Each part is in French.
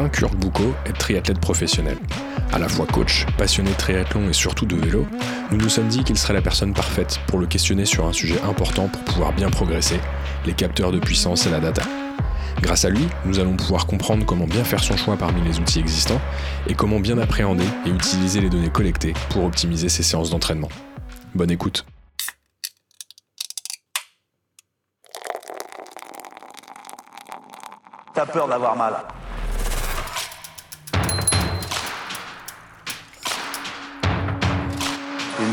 Quentin Kurk-Boucault est triathlète professionnel. À la fois coach, passionné de triathlon et surtout de vélo, nous nous sommes dit qu'il serait la personne parfaite pour le questionner sur un sujet important pour pouvoir bien progresser, les capteurs de puissance et la data. Grâce à lui, nous allons pouvoir comprendre comment bien faire son choix parmi les outils existants et comment bien appréhender et utiliser les données collectées pour optimiser ses séances d'entraînement. Bonne écoute. T'as peur d'avoir mal.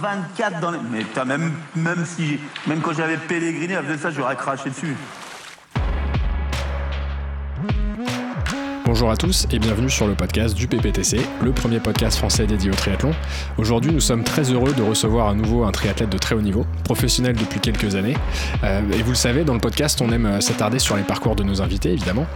24 dans les... Mais as même, même, si, même quand j'avais pèleriné, avec ça, j'aurais craché dessus. Bonjour à tous et bienvenue sur le podcast du PPTC, le premier podcast français dédié au triathlon. Aujourd'hui, nous sommes très heureux de recevoir à nouveau un triathlète de très haut niveau, professionnel depuis quelques années. Euh, et vous le savez, dans le podcast, on aime s'attarder sur les parcours de nos invités, évidemment.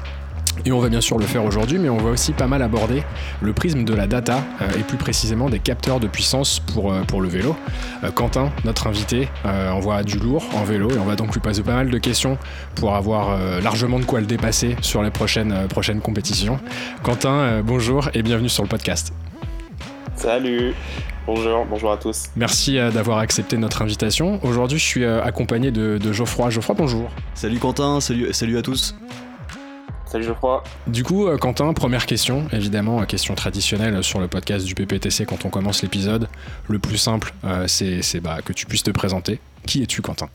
Et on va bien sûr le faire aujourd'hui, mais on va aussi pas mal aborder le prisme de la data euh, et plus précisément des capteurs de puissance pour, euh, pour le vélo. Euh, Quentin, notre invité, envoie du lourd en vélo et on va donc lui poser pas mal de questions pour avoir largement de quoi le dépasser sur les prochaines, prochaines compétitions. Quentin, bonjour et bienvenue sur le podcast. Salut Bonjour, bonjour à tous. Merci d'avoir accepté notre invitation. Aujourd'hui, je suis accompagné de, de Geoffroy. Geoffroy, bonjour. Salut Quentin, salut, salut à tous. Salut Geoffroy. Du coup, euh, Quentin, première question, évidemment, question traditionnelle sur le podcast du PPTC quand on commence l'épisode. Le plus simple, euh, c'est bah, que tu puisses te présenter. Qui es-tu, Quentin?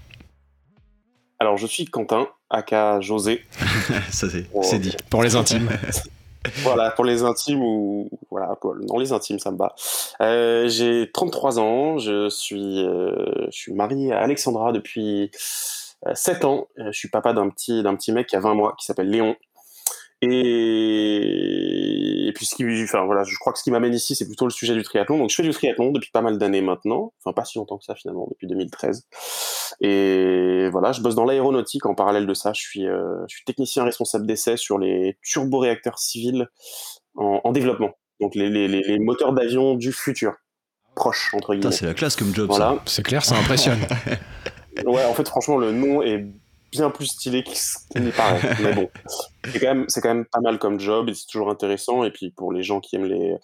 Alors, je suis Quentin, aka José. Ça, c'est dit. Pour les intimes. voilà, pour les intimes ou voilà, non les intimes, ça me. Euh, j'ai 33 ans, je suis, je suis marié à Alexandra depuis 7 ans. Je suis papa d'un petit, d'un petit mec qui a 20 mois, qui s'appelle Léon. Et, puis, ce qui, enfin, voilà, je crois que ce qui m'amène ici, c'est plutôt le sujet du triathlon. Donc, je fais du triathlon depuis pas mal d'années maintenant. Enfin, pas si longtemps que ça, finalement, depuis 2013. Et voilà, je bosse dans l'aéronautique. En parallèle de ça, je suis, euh, je suis technicien responsable d'essai sur les turboréacteurs civils en, développement. Donc, les, les, les moteurs d'avion du futur. Proche, entre guillemets. C'est la classe comme job, voilà. C'est clair, ça impressionne. ouais, en fait, franchement, le nom est bien plus stylé qu'il n'y paraît. Mais bon, c'est quand, même, quand même pas mal comme job et c'est toujours intéressant. Et puis pour les gens qui aiment les,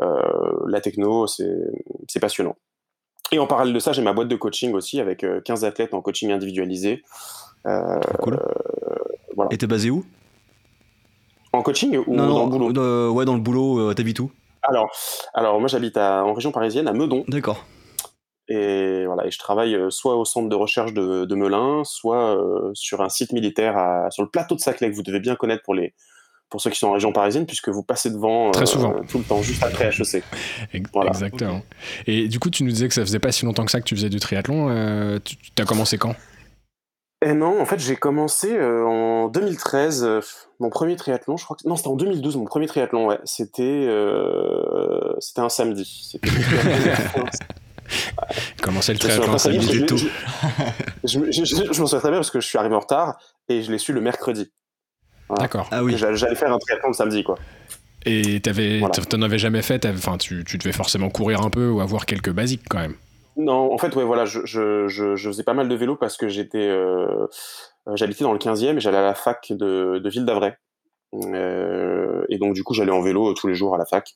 euh, la techno, c'est passionnant. Et en parallèle de ça, j'ai ma boîte de coaching aussi avec 15 euh, athlètes en coaching individualisé. Euh, cool. Voilà. Et t'es basé où? En coaching ou dans le boulot? Ouais, dans le boulot, t'habites où? Alors, alors, moi j'habite en région parisienne, à Meudon. D'accord. Et voilà, et je travaille soit au centre de recherche de, de Melun, soit sur un site militaire à, sur le plateau de Saclay que vous devez bien connaître pour les pour ceux qui sont en région parisienne, puisque vous passez devant Très souvent. tout le temps, juste après HEC. Exactement. Et du coup, tu nous disais que ça faisait pas si longtemps que ça que tu faisais du triathlon. Euh, tu as commencé quand? Eh non, en fait, j'ai commencé en 2013, mon premier triathlon, je crois que... Non, c'était en 2012, mon premier triathlon, ouais. C'était, c'était un samedi. C'était Commencer le triathlon samedi tout. Je, m'en souviens très bien parce que je suis arrivé en retard et je l'ai su le mercredi. D'accord. Ah oui. J'allais faire un triathlon le samedi, quoi. Et tu t'en avais jamais fait Enfin, tu, tu, devais forcément courir un peu ou avoir quelques basiques quand même. Non, en fait, ouais, voilà, je, je, je, faisais pas mal de vélo parce que j'étais, euh, j'habitais dans le 15e et j'allais à la fac de, de Ville d'Avray. Euh, et donc, du coup, j'allais en vélo tous les jours à la fac.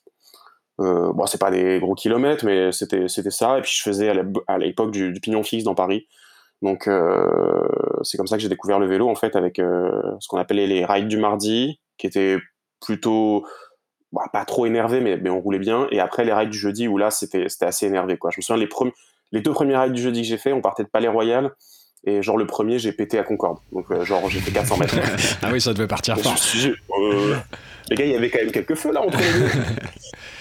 Euh, bon, c'est pas des gros kilomètres, mais c'était c'était ça. Et puis je faisais à l'époque du, pignon fixe dans Paris. Donc euh, c'est comme ça que j'ai découvert le vélo en fait avec euh, ce qu'on appelait les rides du mardi, qui étaient plutôt bah, pas trop énervés, mais, mais on roulait bien. Et après les rides du jeudi où là c'était c'était assez énervé quoi. Je me souviens les premiers les deux premiers rides du jeudi que j'ai fait, on partait de Palais Royal. Et genre le premier, j'ai pété à Concorde. Donc genre j'ai fait 400 mètres. ah oui, ça devait partir fort. les gars, il y avait quand même quelques feux là entre les deux.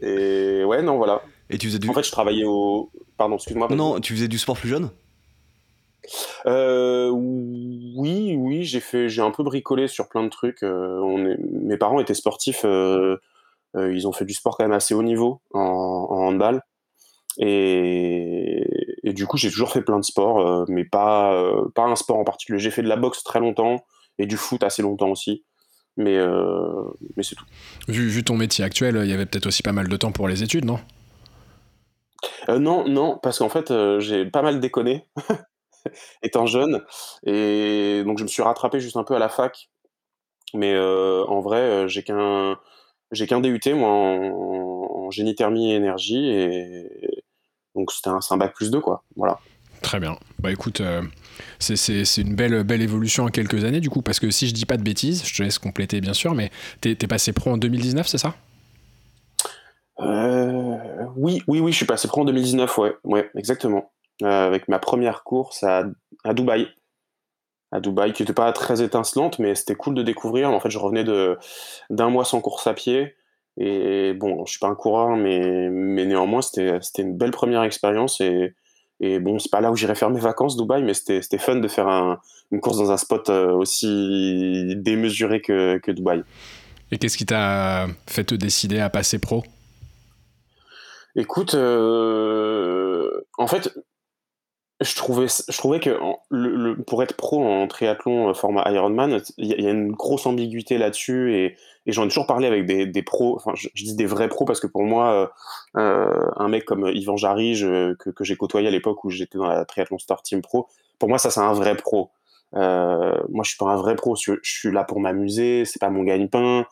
Et ouais, non, voilà. Et tu faisais du... En fait, je travaillais au. Pardon, excuse-moi. Non, tu faisais du sport plus jeune? Euh, Oui, oui, j'ai fait, j'ai un peu bricolé sur plein de trucs. Euh, on est... Mes parents étaient sportifs. Euh, ils ont fait du sport quand même assez haut niveau en, en handball. Et... et, du coup, j'ai toujours fait plein de sports, mais pas, pas un sport en particulier. J'ai fait de la boxe très longtemps et du foot assez longtemps aussi. Mais, mais c'est tout. Vu, vu, ton métier actuel, il y avait peut-être aussi pas mal de temps pour les études, non? Euh, non, non, parce qu'en fait, euh, j'ai pas mal déconné étant jeune et donc je me suis rattrapé juste un peu à la fac. Mais euh, en vrai, j'ai qu'un j'ai qu'un DUT moi en, génie thermie et énergie et donc c'était un, un bac plus 2 quoi. Voilà. Très bien. Bah écoute, c'est une belle, belle évolution en quelques années du coup, parce que si je dis pas de bêtises, je te laisse compléter bien sûr, mais t'es es passé pro en 2019, c'est ça? Euh, oui, oui, oui, je suis passé pro en 2019, ouais, ouais, exactement. Euh, avec ma première course à, Dubaï. À Dubaï, qui n'était pas très étincelante, mais c'était cool de découvrir. En fait, je revenais d'un mois sans course à pied. Et bon, je suis pas un coureur, mais, mais néanmoins, c'était, c'était une belle première expérience. Et, et bon, c'est pas là où j'irais faire mes vacances, Dubaï, mais c'était, fun de faire un, une course dans un spot euh, aussi démesuré que, que Dubaï. Et qu'est-ce qui t'a fait te décider à passer pro? Écoute, euh, en fait, je trouvais, que pour être pro en triathlon euh, format Ironman, il y, a une grosse ambiguïté là-dessus et, j'en ai toujours parlé avec des, pros, enfin je, dis des vrais pros parce que pour moi, euh, un mec comme Yvan Jarige que, j'ai côtoyé à l'époque où j'étais dans la triathlon Star Team Pro, pour moi ça c'est un vrai pro. moi je suis pas un vrai pro, je, suis là pour m'amuser, c'est pas mon gagne-pain.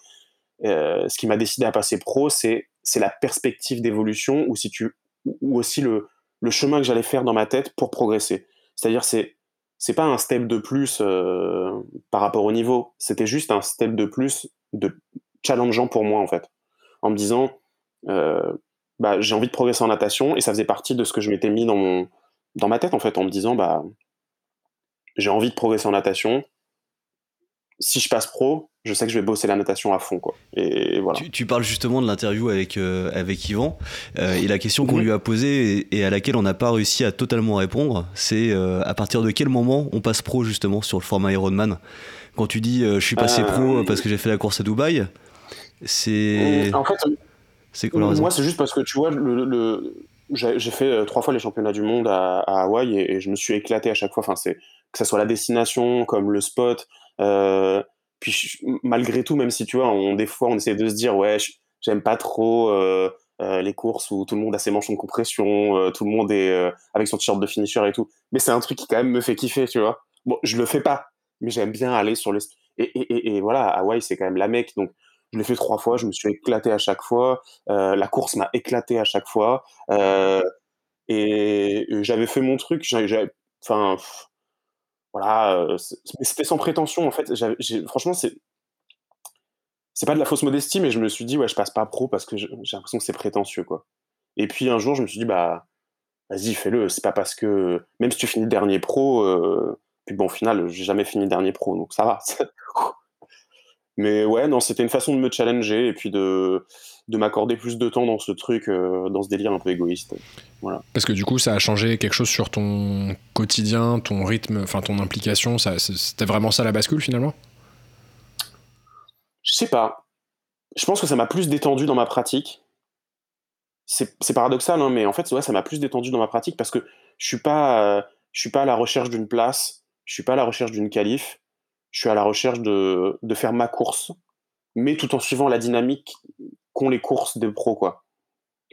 ce qui m'a décidé à passer pro, c'est la perspective d'évolution ou si tu ou aussi le, le chemin que j'allais faire dans ma tête pour progresser. C'est-à-dire c'est c'est pas un step de plus euh, par rapport au niveau, c'était juste un step de plus de challengeant pour moi en fait, en me disant euh, bah, j'ai envie de progresser en natation et ça faisait partie de ce que je m'étais mis dans mon dans ma tête en fait en me disant bah j'ai envie de progresser en natation. Si je passe pro, je sais que je vais bosser la natation à fond quoi. Et voilà. Tu, parles justement de l'interview avec euh, avec Yvan euh, et la question qu'on mhm. lui a posée et, à laquelle on n'a pas réussi à totalement répondre, c'est euh, à partir de quel moment on passe pro justement sur le format Ironman? Quand tu dis je suis passé pro parce que j'ai fait la course à Dubaï, c'est en fait c'est quoi Moi c'est juste parce que tu vois le, j'ai fait trois fois les championnats du monde à, Hawaï et, je me suis éclaté à chaque fois. Enfin c'est que ça soit la destination comme le spot. Euh, puis malgré tout, même si tu vois, on, des fois on essaie de se dire ouais, j'aime pas trop euh, euh, les courses où tout le monde a ses manches de compression, tout le monde est avec son t-shirt de finisher et tout. Mais c'est un truc qui quand même me fait kiffer, tu vois. Bon, je le fais pas, mais j'aime bien aller sur le et, voilà, Hawaï c'est quand même la mec, donc je l'ai fait trois fois, je me suis éclaté à chaque fois, la course m'a éclaté à chaque fois, et j'avais fait mon truc, enfin voilà, euh, c'était sans prétention en fait. franchement, c'est pas de la fausse modestie, mais je me suis dit ouais, je passe pas pro parce que j'ai l'impression que c'est prétentieux quoi. Et puis un jour, je me suis dit bah vas-y, fais-le. C'est pas parce que même si tu finis dernier pro, euh, puis bon, au final, j'ai jamais fini dernier pro, donc ça va. mais ouais, non, c'était une façon de me challenger et puis de de m'accorder plus de temps dans ce truc, euh, dans ce délire un peu égoïste. Voilà. Parce que du coup, ça a changé quelque chose sur ton quotidien, ton rythme, enfin ton implication. C'était vraiment ça la bascule finalement? Je sais pas. Je pense que ça m'a plus détendu dans ma pratique. C'est paradoxal, hein, mais en fait, ouais, ça m'a plus détendu dans ma pratique parce que je suis pas, euh, je suis pas à la recherche d'une place, je suis pas à la recherche d'une qualif, je suis à la recherche de, de faire ma course, mais tout en suivant la dynamique qu'ont les courses de pro, quoi.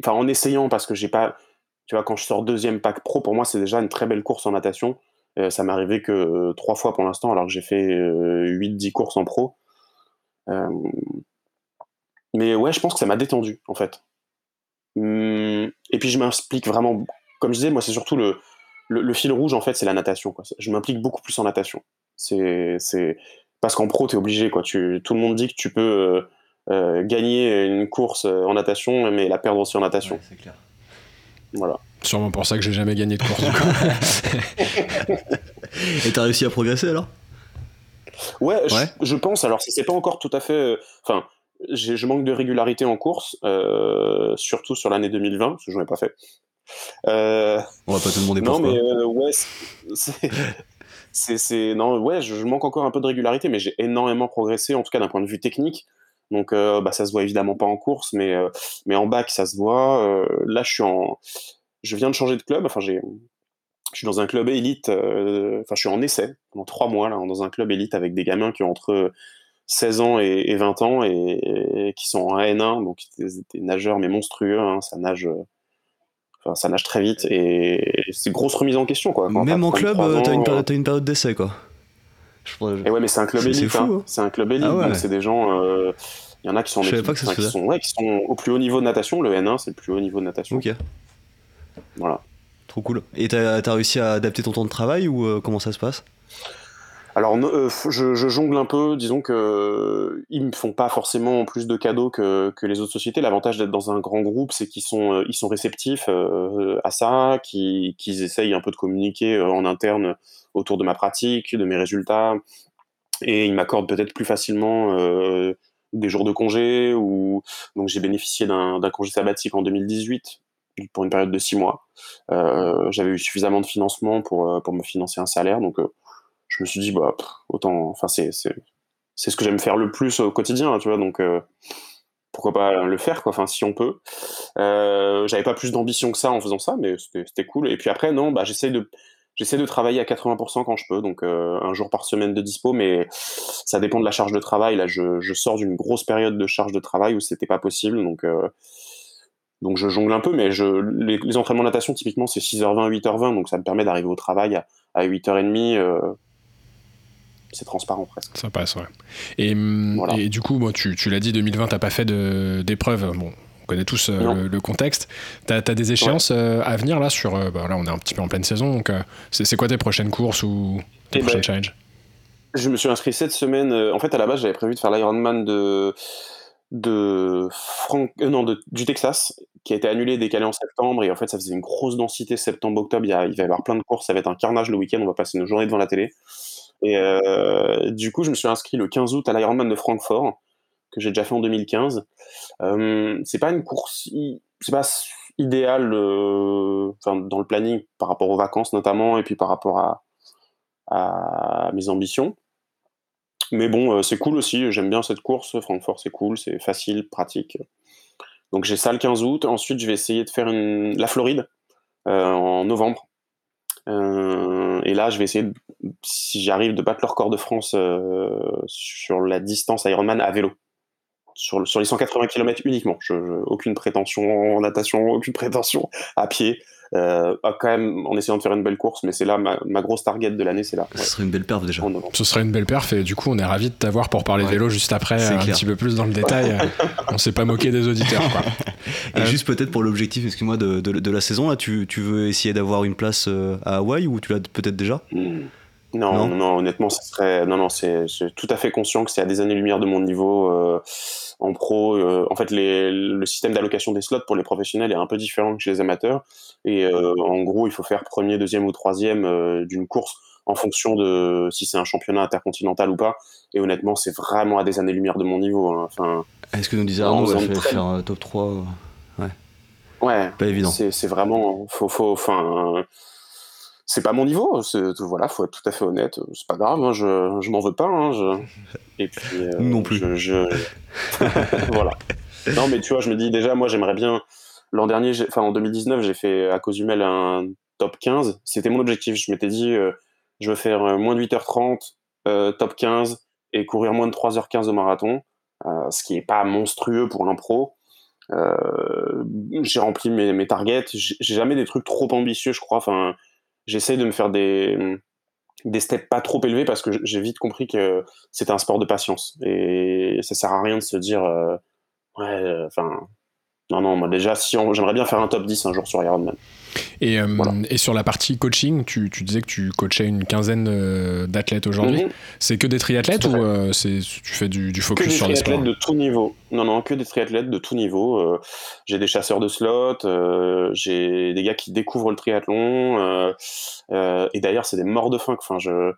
Enfin, en essayant, parce que j'ai pas. Tu vois, quand je sors deuxième pack pro, pour moi, c'est déjà une très belle course en natation. Euh, ça m'est arrivé que euh, trois fois pour l'instant, alors que j'ai fait 8-10 euh, courses en pro. mais ouais, je pense que ça m'a détendu, en fait. Hum, et puis, je m'implique vraiment. Comme je disais, moi, c'est surtout le, le, fil rouge, en fait, c'est la natation. Quoi. Je m'implique beaucoup plus en natation. C'est. Parce qu'en pro, tu es obligé. Quoi. Tu, tout le monde dit que tu peux euh, gagner une course euh, en natation, mais la perdre aussi en natation. c'est clair. Voilà. Sûrement pour ça que j'ai jamais gagné de course. Et t'as réussi à progresser alors? Ouais, Je, pense. Alors, c'est pas encore tout à fait. Euh, enfin, je manque de régularité en course, surtout sur l'année 2020, parce que je n'en ai pas fait. On va pas te demander non, pourquoi. mais ouais, c'est, non, ouais, je, manque encore un peu de régularité, mais j'ai énormément progressé, en tout cas d'un point de vue technique. Donc, bah, ça se voit évidemment pas en course, mais, mais en bac, ça se voit. là, je suis en, je viens de changer de club. Enfin, j'ai, je suis dans un club élite. Enfin, je suis en essai pendant trois mois là, dans un club élite avec des gamins qui ont entre 16 ans et, 20 ans et, qui sont en N1, donc des, nageurs mais monstrueux. Hein, ça nage. Enfin, ça nage très vite et c'est une grosse remise en question. Quoi. Même en club, t'as une, période, une période d'essai. quoi. Et ouais, mais c'est un club élite. C'est hein. hein. C'est un club élite, ah donc c'est des gens. Il y en a qui sont, équipe, qui, sont ouais, qui sont au plus haut niveau de natation. Le N1, c'est le plus haut niveau de natation. Ok. Voilà. Trop cool. Et t'as as réussi à adapter ton temps de travail ou euh, comment ça se passe? Alors, euh, je, jongle un peu. Disons que euh, ils me font pas forcément plus de cadeaux que, les autres sociétés. L'avantage d'être dans un grand groupe, c'est qu'ils sont, sont réceptifs à ça, qu'ils essayent un peu de communiquer en interne autour de ma pratique, de mes résultats, et ils m'accordent peut-être plus facilement des jours de congé. Donc, j'ai bénéficié d'un congé sabbatique en 2018 pour une période de six mois. Euh, j'avais eu suffisamment de financement pour, euh, me financer un salaire, donc euh, je me suis dit, bah, autant, enfin, c'est, c'est, ce que j'aime faire le plus au quotidien, tu vois, donc pourquoi pas le faire, quoi, enfin, si on peut. j'avais pas plus d'ambition que ça en faisant ça, mais c'était, cool. Et puis après, non, bah, j'essaie de, j'essaie de travailler à 80% quand je peux, donc un jour par semaine de dispo, mais ça dépend de la charge de travail. Là, je, je sors d'une grosse période de charge de travail où c'était pas possible, donc donc je jongle un peu, mais je, les, entraînements de natation, typiquement, c'est 6h20, 8h20, donc ça me permet d'arriver au travail à, 8h30. Euh, c'est transparent presque. Ça passe, ouais. Et, hum, et du coup, bon, tu, tu l'as dit, 2020, t'as pas fait d'épreuve. Bon, on connaît tous euh, le, contexte. Tu as, des échéances euh, à venir là sur. Bah, là, on est un petit peu en pleine saison, donc c'est quoi tes prochaines courses ou tes eh prochaines ben, challenges? Je me suis inscrit cette semaine. en fait, à la base, j'avais prévu de faire l'Ironman de de euh, non, du Texas, qui a été annulé, décalé en septembre, et en fait, ça faisait une grosse densité septembre-octobre. Il, il, va y avoir plein de courses, ça va être un carnage le week-end, on va passer nos journées devant la télé. Et euh, du coup, je me suis inscrit le 15 août à l'Ironman de Francfort, que j'ai déjà fait en 2015. Euh, c'est pas une course, c'est pas idéal euh, dans le planning par rapport aux vacances notamment, et puis par rapport à, mes ambitions. Mais bon, c'est cool aussi, j'aime bien cette course. Francfort, c'est cool, c'est facile, pratique. Donc j'ai ça le 15 août. Ensuite, je vais essayer de faire une... la Floride en novembre. Euh, et là, je vais essayer, si j'arrive, de battre le record de France sur la distance Ironman à vélo. Sur, les 180 km uniquement. Aucune prétention en natation, aucune prétention à pied. Euh, quand même en essayant de faire une belle course, mais c'est là ma, grosse target de l'année, c'est là. Ce serait une belle perf déjà. Ce serait une belle perf et du coup on est ravi de t'avoir pour parler vélo juste après, un petit peu plus dans le détail. on s'est pas moqué des auditeurs. Quoi. Et euh, juste peut-être pour l'objectif, excuse-moi, de, de, la saison, là, tu, tu veux essayer d'avoir une place euh, à Hawaï ou tu l'as peut-être déjà? Hmm. Non, non, honnêtement, ce serait. Non, non, c'est tout à fait conscient que c'est à des années-lumière de mon niveau euh, en pro. Euh, en fait, les, le système d'allocation des slots pour les professionnels est un peu différent que chez les amateurs. Et euh, en gros, il faut faire premier, deuxième ou troisième d'une course en fonction de si c'est un championnat intercontinental ou pas. Et honnêtement, c'est vraiment à des années-lumière de mon niveau. Hein. Enfin, Est-ce que nous disait Arnaud va faire, faire un top 3 Ouais. Ouais. Pas évident. C'est vraiment. Faut, faut, enfin c'est pas mon niveau. Voilà, faut être tout à fait honnête. C'est pas grave, hein, je, je m'en veux pas. Hein, Et puis euh, non plus. voilà. Non, mais tu vois, je me dis déjà, moi, j'aimerais bien. L'an dernier, enfin en 2019, j'ai fait à cause Mel un top 15. C'était mon objectif. Je m'étais dit, euh, je veux faire euh, moins de 8h30, top 15 et courir moins de 3h15 au marathon, ce qui est pas monstrueux pour l'impro. j'ai rempli mes, mes targets. J'ai jamais des trucs trop ambitieux, je crois. Enfin, j'essaye de me faire des, des steps pas trop élevés parce que j'ai vite compris que c'était un sport de patience. Et ça sert à rien de se dire, euh, ouais, euh, enfin, non, non, moi déjà, si j'aimerais bien faire un top 10 un jour sur Ironman. Et, euh, et sur la partie coaching, tu, tu, disais que tu coachais une quinzaine euh, d'athlètes aujourd'hui. Mhm. C'est que des triathlètes ou euh, tu fais du, du focus sur les sports de tout niveau. Non, non, que des triathlètes de tout niveau. j'ai des chasseurs de slots, j'ai des gars qui découvrent le triathlon. et d'ailleurs, c'est des morts de faim. Enfin, je,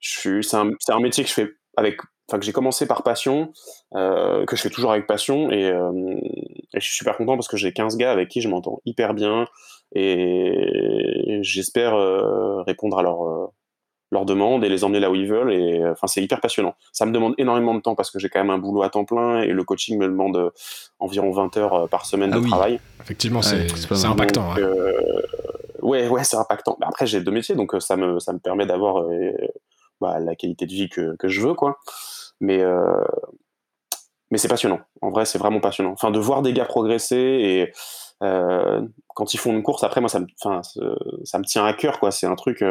je c'est un, un, métier que je fais avec enfin que j'ai commencé par passion, que je fais toujours avec passion, et, et, je suis super content parce que j'ai 15 gars avec qui je m'entends hyper bien, et j'espère répondre à leur leurs demandes et les emmener là où ils veulent. Et enfin, c'est hyper passionnant. Ça me demande énormément de temps parce que j'ai quand même un boulot à temps plein et le coaching me demande euh, environ 20 heures euh, par semaine ah de travail. Effectivement, c'est impactant. Hein. Euh, ouais, ouais, c'est impactant. Mais après, j'ai deux métiers, donc ça me, ça me permet d'avoir bah, la qualité de vie que, que, je veux, quoi. Mais, mais c'est passionnant. En vrai, c'est vraiment passionnant. Enfin, de voir des gars progresser et quand ils font une course, après, moi, ça me, ça me tient à cœur, quoi. C'est un truc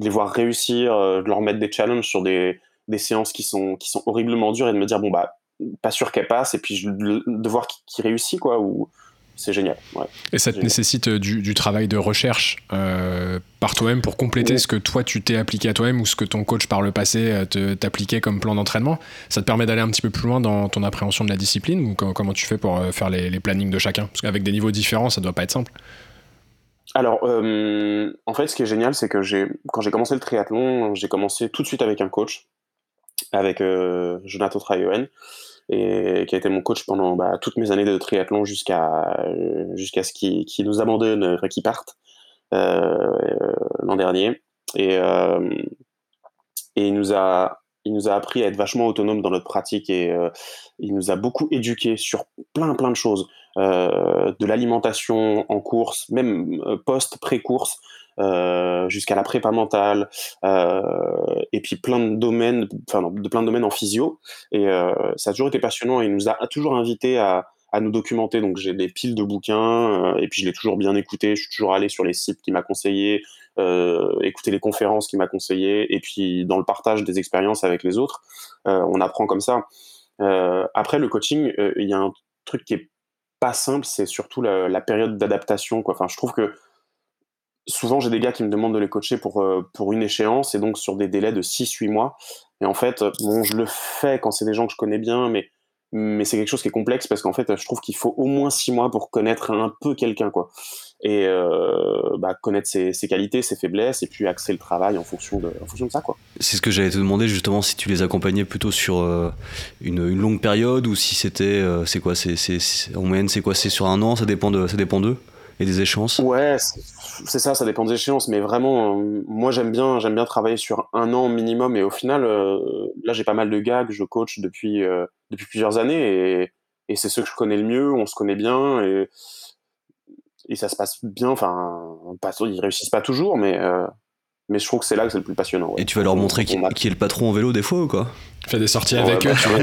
de les voir réussir, euh, de leur mettre des challenges sur des, des séances qui sont, qui sont horriblement dures et de me dire, bon, bah, pas sûr qu'elle passe, et puis de, voir qui, réussit, quoi, ou c'est génial. Et ça te nécessite euh, du, du, travail de recherche euh, par toi-même pour compléter ce que toi tu t'es appliqué à toi-même ou ce que ton coach par le passé t'appliquait comme plan d'entraînement. Ça te permet d'aller un petit peu plus loin dans ton appréhension de la discipline ou comment tu fais pour faire les, les plannings de chacun? Parce qu'avec des niveaux différents, ça doit pas être simple. Alors, euh, en fait, ce qui est génial, c'est que j'ai, quand j'ai commencé le triathlon, j'ai commencé tout de suite avec un coach, avec euh, Jonathan Traioen, et qui a été mon coach pendant bah, toutes mes années de triathlon jusqu'à jusqu'à ce qu'il, nous abandonne, qu'il parte euh, l'an dernier. Et, et il nous a il nous a appris à être vachement autonome dans notre pratique et il nous a beaucoup éduqué sur plein plein de choses. Euh, de l'alimentation en course, même euh, post, pré-course, euh, jusqu'à la prépa mentale, et puis plein de domaines, enfin de plein de domaines en physio. Et ça a toujours été passionnant. Et il nous a toujours invité à, nous documenter. Donc j'ai des piles de bouquins, et puis je l'ai toujours bien écouté. Je suis toujours allé sur les sites qui m'a conseillé, euh, écouter les conférences qui m'a conseillé, et puis dans le partage des expériences avec les autres, on apprend comme ça. après le coaching, il y a un truc qui est pas simple, c'est surtout la, période d'adaptation. Enfin, je trouve que souvent j'ai des gars qui me demandent de les coacher pour, euh, pour une échéance et donc sur des délais de 6-8 mois. Et en fait, bon, je le fais quand c'est des gens que je connais bien, mais mais c'est quelque chose qui est complexe parce qu'en fait, je trouve qu'il faut au moins six mois pour connaître un peu quelqu'un, quoi. Et euh, bah, connaître ses, qualités, ses faiblesses, et puis axer le travail en fonction de, en fonction de ça, quoi. C'est ce que j'allais te demander justement si tu les accompagnais plutôt sur euh, une, une, longue période ou si c'était, c'est quoi, c'est, en moyenne, c'est quoi, c'est sur un an, ça dépend de, ça dépend d'eux? Et des échéances Ouais, c'est ça, ça dépend des échéances, mais vraiment, euh, moi j'aime bien, j'aime bien travailler sur un an minimum, et au final, euh, là j'ai pas mal de gars que je coach depuis, euh, depuis plusieurs années, et, et c'est ceux que je connais le mieux, on se connaît bien, et, et ça se passe bien, enfin, ils réussissent pas toujours, mais, mais je trouve que c'est là que c'est le plus passionnant. Et tu vas leur montrer qui, qui, est le patron en vélo des fois ou quoi? Fais des sorties avec eux, tu vois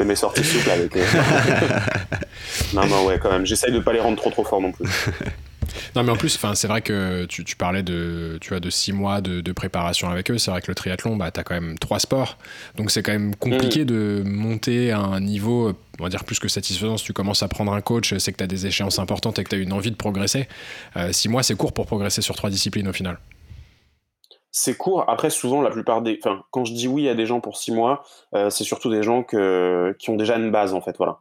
fais mes sorties souples avec non, non, ouais, quand même. J'essaye de pas les rendre trop trop forts non plus. Non, mais en plus, c'est vrai que tu, tu, parlais de, tu vois, de six mois de, de préparation avec eux. C'est vrai que le triathlon, bah, tu as quand même trois sports. Donc, c'est quand même compliqué mm. de monter à un niveau, on va dire, plus que satisfaisant. Si tu commences à prendre un coach, c'est que tu as des échéances importantes et que tu as une envie de progresser. Euh, six mois, c'est court pour progresser sur trois disciplines au final c'est court. Après, souvent, la plupart des. Enfin, quand je dis oui à des gens pour six mois, euh, c'est surtout des gens qui ont déjà une base, en fait. Voilà.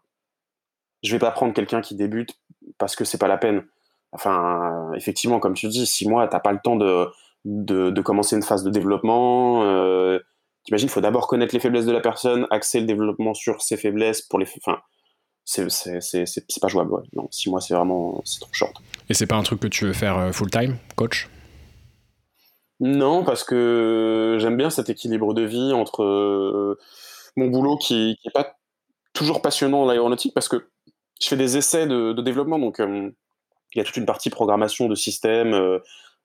Je vais pas prendre quelqu'un qui débute parce que c'est pas la peine. Enfin, effectivement, comme tu dis, six mois, t'as pas le temps de, de, commencer une phase de développement. Euh, T'imagines, il faut d'abord connaître les faiblesses de la personne, axer le développement sur ses faiblesses pour les. Enfin, c'est pas jouable. Six mois, c'est vraiment. C'est trop short. Et c'est pas un truc que tu veux faire euh, full time, coach? Non, parce que j'aime bien cet équilibre de vie entre euh, mon boulot qui, n'est pas toujours passionnant dans l'aéronautique, parce que je fais des essais de, développement, donc euh, il y a toute une partie programmation de système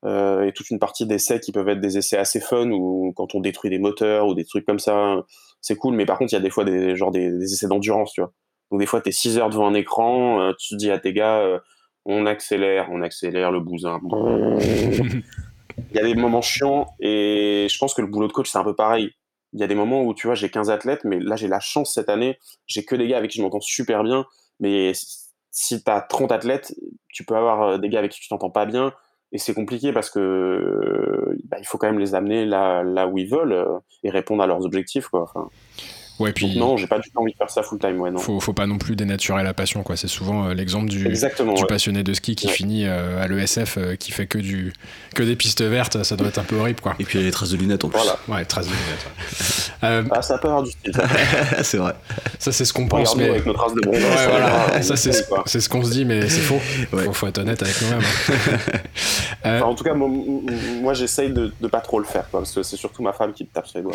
euh, et toute une partie d'essais qui peuvent être des essais assez fun, ou quand on détruit des moteurs ou des trucs comme ça, c'est cool, mais par contre, il y a des fois des, genre des, essais d'endurance, tu vois. Donc des fois, tu es 6 heures devant un écran, tu dis à tes gars, on accélère, on accélère le bousin. il y a des moments chiants et je pense que le boulot de coach, c'est un peu pareil. Il y a des moments où, tu vois, j'ai 15 athlètes, mais là, j'ai la chance cette année, j'ai que des gars avec qui je m'entends super bien, mais si tu as 30 athlètes, tu peux avoir euh, des gars avec qui tu t'entends pas bien, et c'est compliqué parce que bah, il faut quand même les amener là, où ils veulent euh, et répondre à leurs objectifs. Quoi. Ouais, puis Donc non, j'ai pas du tout envie de faire ça full time. Ouais, non. faut, faut pas non plus dénaturer la passion, quoi. C'est souvent euh, l'exemple du, Exactement. du ouais. passionné de ski qui Ouais. finit euh, à l'ESF, euh, qui fait que, du, que des pistes vertes. Ça doit être un peu horrible, quoi. Et puis il y a les traces de lunettes en plus. Voilà. Ouais, trace de lunettes, ouais. Euh, Ah, ça peut avoir du style. C'est vrai. ça, c'est ce qu'on pense, mais. avec nos traces de. Ouais, ça voilà. va, Ça, c'est ce, quoi. c'est ce qu'on se dit, mais c'est faux. Ouais. Faut, faut être honnête avec nous-mêmes. hein. Euh, Enfin, en tout cas, moi, moi, j'essaye de, de pas trop le faire, quoi, parce que c'est surtout ma femme qui me tape sur les doigts.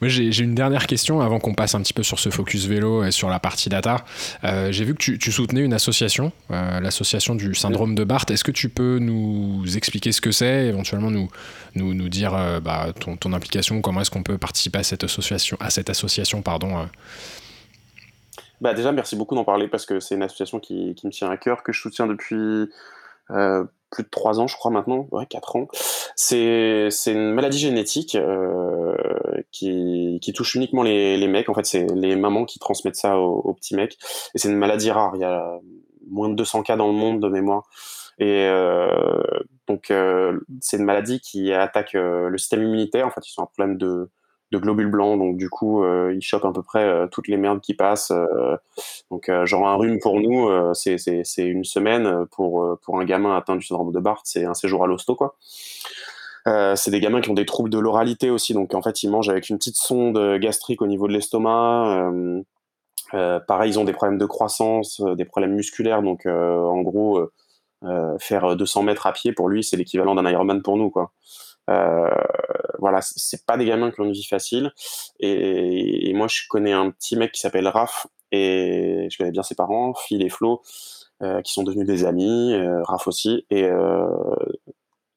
Moi, j'ai j'ai une dernière question avant qu'on passe un petit peu sur ce focus vélo et sur la partie data. Euh, j'ai vu que tu, soutenais une association, euh, l'association du syndrome de Barth. Est-ce que tu peux nous expliquer ce que c'est, éventuellement nous, nous, dire euh, bah, ton, implication, comment est-ce qu'on peut participer à cette association, à cette association pardon. Bah, déjà, merci beaucoup d'en parler parce que c'est une association qui, me tient à cœur, que je soutiens depuis plus de trois ans, je crois maintenant, ouais, quatre ans. C'est c'est une maladie génétique euh, qui, qui touche uniquement les, les mecs. En fait, c'est les mamans qui transmettent ça aux, aux petits mecs. Et c'est une maladie rare. Il y a moins de 200 cas dans le monde de mémoire. Et euh, donc, euh, c'est une maladie qui attaque euh, le système immunitaire. En fait, ils ont un problème de, de globules blancs. Donc, du coup, euh, ils chopent à peu près euh, toutes les merdes qui passent. euh, donc, genre un rhume pour nous, c'est une semaine. Pour, un gamin atteint du syndrome de Barth, c'est un séjour à l'hosto, quoi. C'est des gamins qui ont des troubles de l'oralité aussi, donc en fait ils mangent avec une petite sonde gastrique au niveau de l'estomac. Pareil, ils ont des problèmes de croissance, des problèmes musculaires, donc en gros faire 200 mètres à pied pour lui c'est l'équivalent d'un Ironman pour nous. Euh, voilà, c'est pas des gamins qui ont une vie facile. Et, moi je connais un petit mec qui s'appelle Raph et je connais bien ses parents, Phil et Flo, euh, qui sont devenus des amis, euh, Raph aussi. Et euh,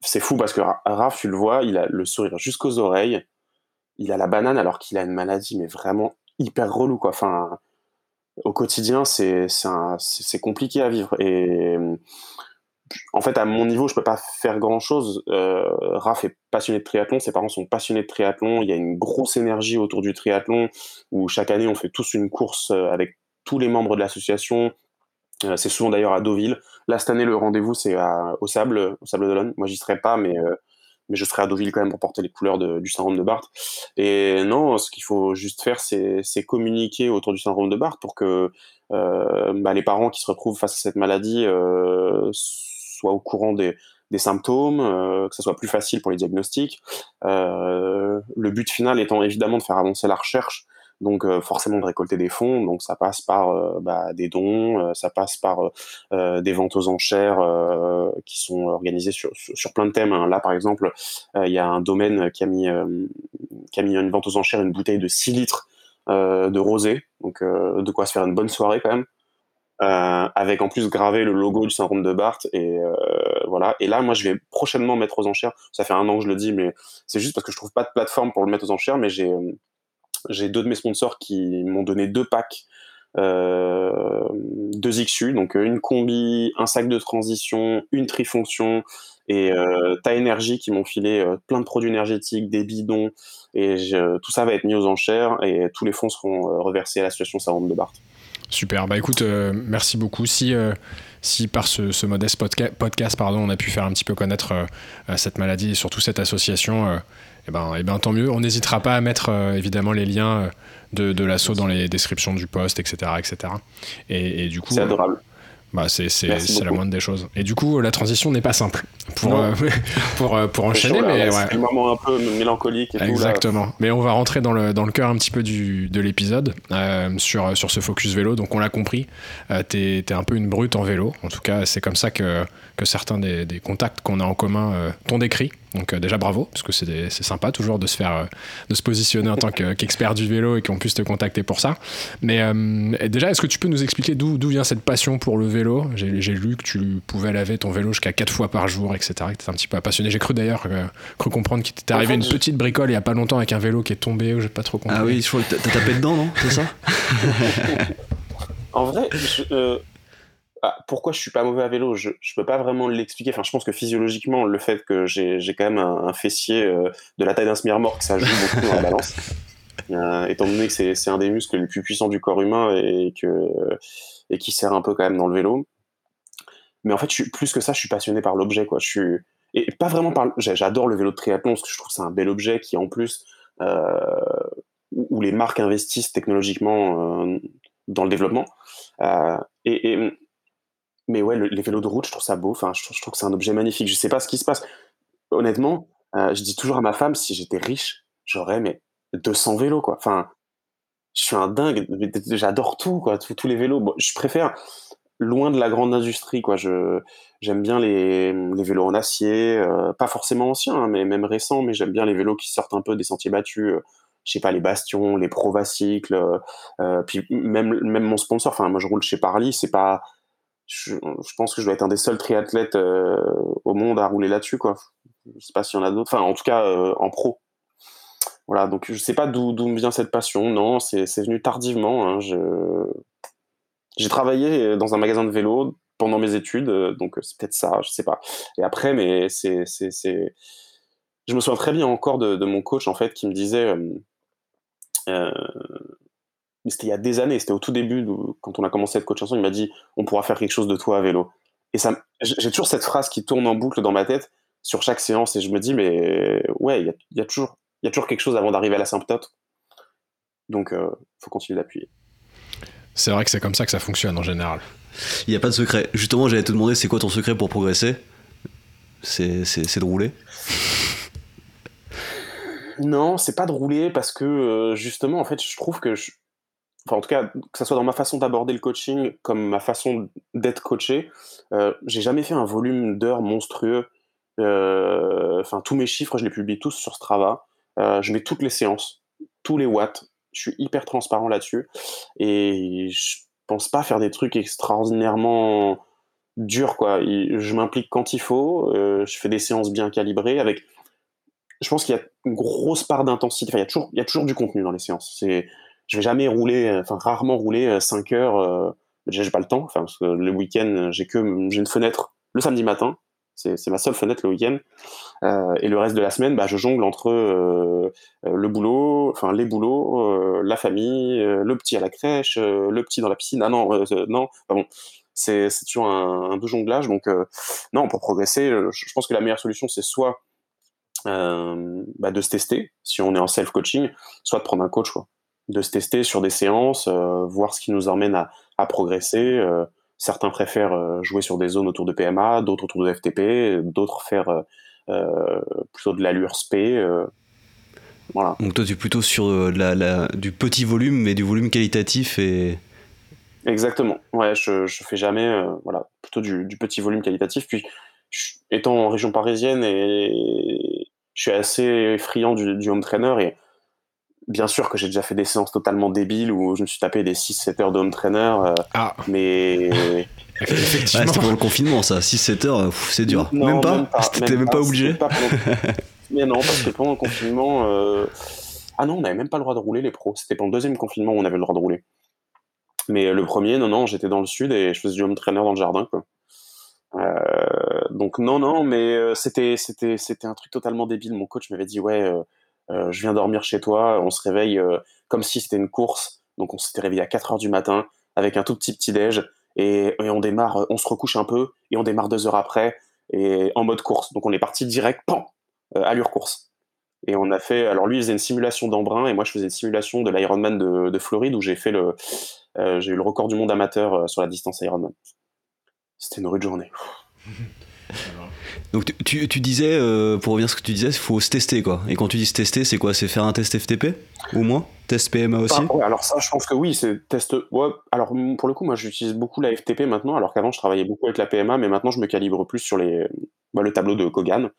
c'est fou parce que Ra- Raph, tu le vois, il a le sourire jusqu'aux oreilles, il a la banane alors qu'il a une maladie, mais vraiment hyper relou quoi. Enfin, au quotidien, c'est compliqué à vivre. Et en fait, à mon niveau, je peux pas faire grand chose. Euh, Raph est passionné de triathlon, ses parents sont passionnés de triathlon. Il y a une grosse énergie autour du triathlon où chaque année on fait tous une course euh, avec tous les membres de l'association. Euh, c'est souvent d'ailleurs à Deauville. Là, cette année, le rendez-vous, c'est au Sable, au Sable d'Olonne. Moi, j'y serai pas, mais, mais je serai à Deauville quand même pour porter les couleurs du syndrome de Barth. Et non, ce qu'il faut juste faire, c'est communiquer autour du syndrome de Barth pour que bah, les parents qui se retrouvent face à cette maladie soient au courant des, symptômes, euh, que ce soit plus facile pour les diagnostics. Euh, le but final étant évidemment de faire avancer la recherche, donc euh, forcément de récolter des fonds. Donc ça passe par bah, des dons, ça passe par des ventes aux enchères qui sont organisées sur, plein de thèmes. hein. Là par exemple, il y a un domaine qui a mis qui a mis une vente aux enchères une bouteille de 6 litres de rosé, donc de quoi se faire une bonne soirée quand même. Euh, avec en plus gravé le logo du syndrome de Barth et euh, voilà. Et là moi je vais prochainement mettre aux enchères. Ça fait un an que je le dis mais c'est juste parce que je trouve pas de plateforme pour le mettre aux enchères mais j'ai euh, j'ai deux de mes sponsors qui m'ont donné deux packs euh, deux XU donc euh, une combi un sac de transition une trifonction et euh, Ta Énergie qui m'ont filé euh, plein de produits énergétiques des bidons. Et je, tout ça va être mis aux enchères et tous les fonds seront reversés à l'association syndrome de Barth Super, bah écoute, euh, merci beaucoup. Si, euh, si par ce, ce modeste podca- podcast, pardon, on a pu faire un petit peu connaître euh, cette maladie et surtout cette association, eh ben, eh ben, tant mieux. On n'hésitera pas à mettre évidemment les liens de, de l'assaut dans les descriptions du post, etc. etc. Et, du coup, c'est adorable bah, c'est la moindre des choses. Et du coup, la transition n'est pas simple pour, Non. euh, pour, pour enchaîner, C'est chaud, là, mais là, ouais. c'est un moment un peu mélancolique et tout, là. Exactement. Mais on va rentrer dans le, dans le cœur un petit peu du, de l'épisode euh, sur, sur ce focus vélo. Donc on l'a compris, euh, t'es es un peu une brute en vélo. En tout cas, c'est comme ça que, que certains des, des contacts qu'on a en commun euh, t'ont décrit. Donc euh, déjà bravo, parce que c'est des- c'est sympa toujours de se faire, euh, de se positionner en tant que- qu'expert du vélo et qu'on puisse te contacter pour ça. Mais euh, déjà, est-ce que tu peux nous expliquer d'où d'où vient cette passion pour le vélo? J'ai j'ai lu que tu pouvais laver ton vélo jusqu'à 4 fois par jour, etc. Que t'étais un petit peu passionné. J'ai cru d'ailleurs euh, cru comprendre qu'il t'était arrivé une je- petite bricole il y a pas longtemps avec un vélo qui est tombé ou j'ai pas trop compris. Ah oui, je crois que t'as t'as tapé dedans, non? C'est ça? En vrai, je- euh, ah, pourquoi je suis pas mauvais à vélo? Je, je peux pas vraiment l'expliquer. Enfin, je pense que physiologiquement, le fait que j'ai j'ai quand même un, un fessier euh, de la taille d'un semi-remorque, ça joue beaucoup dans la balance. Euh, étant donné que c'est c'est un des muscles les plus puissants du corps humain et, que, et qui sert un peu quand même dans le vélo. Mais en fait, je suis, plus que ça, je suis passionné par l'objet. quoi. Je suis, et pas vraiment par. J'adore le vélo de triathlon parce que je trouve que c'est un bel objet qui, en plus, euh, où, les marques investissent technologiquement dans le développement. et, mais ouais, les vélos de route, je trouve ça beau. Enfin, je, trouve que c'est un objet magnifique. Je sais pas ce qui se passe. Honnêtement, je dis toujours à ma femme, si j'étais riche, j'aurais mais 200 vélos quoi. Enfin, je suis un dingue. J'adore tout quoi, tous les vélos. je préfère loin de la grande industrie quoi. Je j'aime bien les, les, vélos en acier, euh, pas forcément anciens, hein, mais même récents. Mais j'aime bien les vélos qui sortent un peu des sentiers battus. Euh, je sais pas les Bastions, les Provacycles. Euh, puis même même mon sponsor. Enfin, moi je roule chez Parly. C'est pas je, pense que je dois être un des seuls triathlètes au monde à rouler là-dessus quoi. Je sais pas s'il y en a d'autres. Enfin, en tout cas en pro. Voilà, donc je sais pas d'où me vient cette passion. Non, c'est venu tardivement. Hein. J'ai travaillé dans un magasin de vélo pendant mes études, euh, donc c'est peut-être ça, je sais pas. Et après, mais c'est, je me souviens très bien encore de, mon coach en fait qui me disait, euh, euh, c'était il y a des années, c'était au tout début quand on a commencé à être coach ensemble, il m'a dit, on pourra faire quelque chose de toi à vélo. Et ça, j'ai toujours cette phrase qui tourne en boucle dans ma tête sur chaque séance et je me dis, mais ouais, il y a, toujours, il y a toujours quelque chose avant d'arriver à la symptote. Donc, il faut continuer d'appuyer. C'est vrai que c'est comme ça que ça fonctionne en général. Il n'y a pas de secret. Justement, j'allais te demander, c'est quoi ton secret pour progresser? C'est, de rouler? Non, c'est pas de rouler parce que euh, justement, en fait, je trouve que, enfin, en tout cas, que ça soit dans ma façon d'aborder le coaching comme ma façon d'être coaché, euh, j'ai jamais fait un volume d'heures monstrueux. Euh, enfin, tous mes chiffres, je les publie tous sur Strava. je mets toutes les séances, tous les watts, je suis hyper transparent là-dessus. Et je pense pas faire des trucs extraordinairement durs, quoi. Je m'implique quand il faut, euh, je fais des séances bien calibrées avec. Je pense qu'il y a une grosse part d'intensité. Enfin, il y a toujours, il y a toujours du contenu dans les séances. C'est, je vais jamais rouler, enfin rarement rouler 5 euh, heures. Euh, déjà, j'ai pas le temps. Parce que le week-end, j'ai que, j'ai une fenêtre le samedi matin. C'est ma seule fenêtre le week-end. Euh, et le reste de la semaine, bah, je jongle entre euh, euh, le boulot, enfin les boulots, la famille, le petit à la crèche, le petit dans la piscine. Ah non, non, bon. C'est toujours un, un, jonglage. Donc, non, pour progresser, je, pense que la meilleure solution, c'est soit bah, de se tester, si on est en self-coaching, soit de prendre un coach, quoi. De se tester sur des séances, voir ce qui nous emmène à, à progresser. Certains préfèrent euh, jouer sur des zones autour de PMA, d'autres autour de FTP, d'autres faire euh, euh, plutôt de l'allure SP. voilà. Donc toi, tu es plutôt sur la, du petit volume, mais du volume qualitatif et... Exactement. Ouais, je, je fais jamais, voilà, plutôt du, petit volume qualitatif. Puis, étant en région parisienne et je suis assez friand du, du home trainer et bien sûr que j'ai déjà fait des séances totalement débiles où je me suis tapé des 6-7 heures de home trainer. Euh, ah. Mais. Effectivement. c'était pour le confinement, ça. 6-7 heures, c'est dur. même pas T'étais même, pas, obligé Mais non, parce que pendant le confinement. Euh, ah non, on n'avait même pas le droit de rouler, les pros. C'était pendant le deuxième confinement où on avait le droit de rouler. Mais le premier, non, non, j'étais dans le sud et je faisais du home trainer dans le jardin, quoi. Euh, donc non, non, mais c'était, c'était, c'était un truc totalement débile. Mon coach m'avait dit, ouais, euh, je viens dormir chez toi, on se réveille euh, comme si c'était une course. Donc on s'était réveillé à 4 heures du matin avec un tout petit petit déj et, on démarre, euh, on se recouche un peu et on démarre deux heures après et en mode course. Donc on est parti direct, pan, allure course. Et on a fait, alors lui il faisait une simulation d'Embrun et moi je faisais une simulation de l'Ironman de, de, Floride où j'ai fait le, j'ai eu le record du monde amateur sur la distance Ironman. C'était une rude journée. Donc tu, disais, euh, pour revenir à ce que tu disais, il faut se tester quoi. Et quand tu dis se tester, c'est quoi? C'est faire un test FTP Au moins? Test PMA aussi? Alors ça, je pense que oui, c'est test... alors pour le coup, moi j'utilise beaucoup la FTP maintenant, alors qu'avant je travaillais beaucoup avec la PMA, mais maintenant je me calibre plus sur les... Bah, le tableau de Kogan.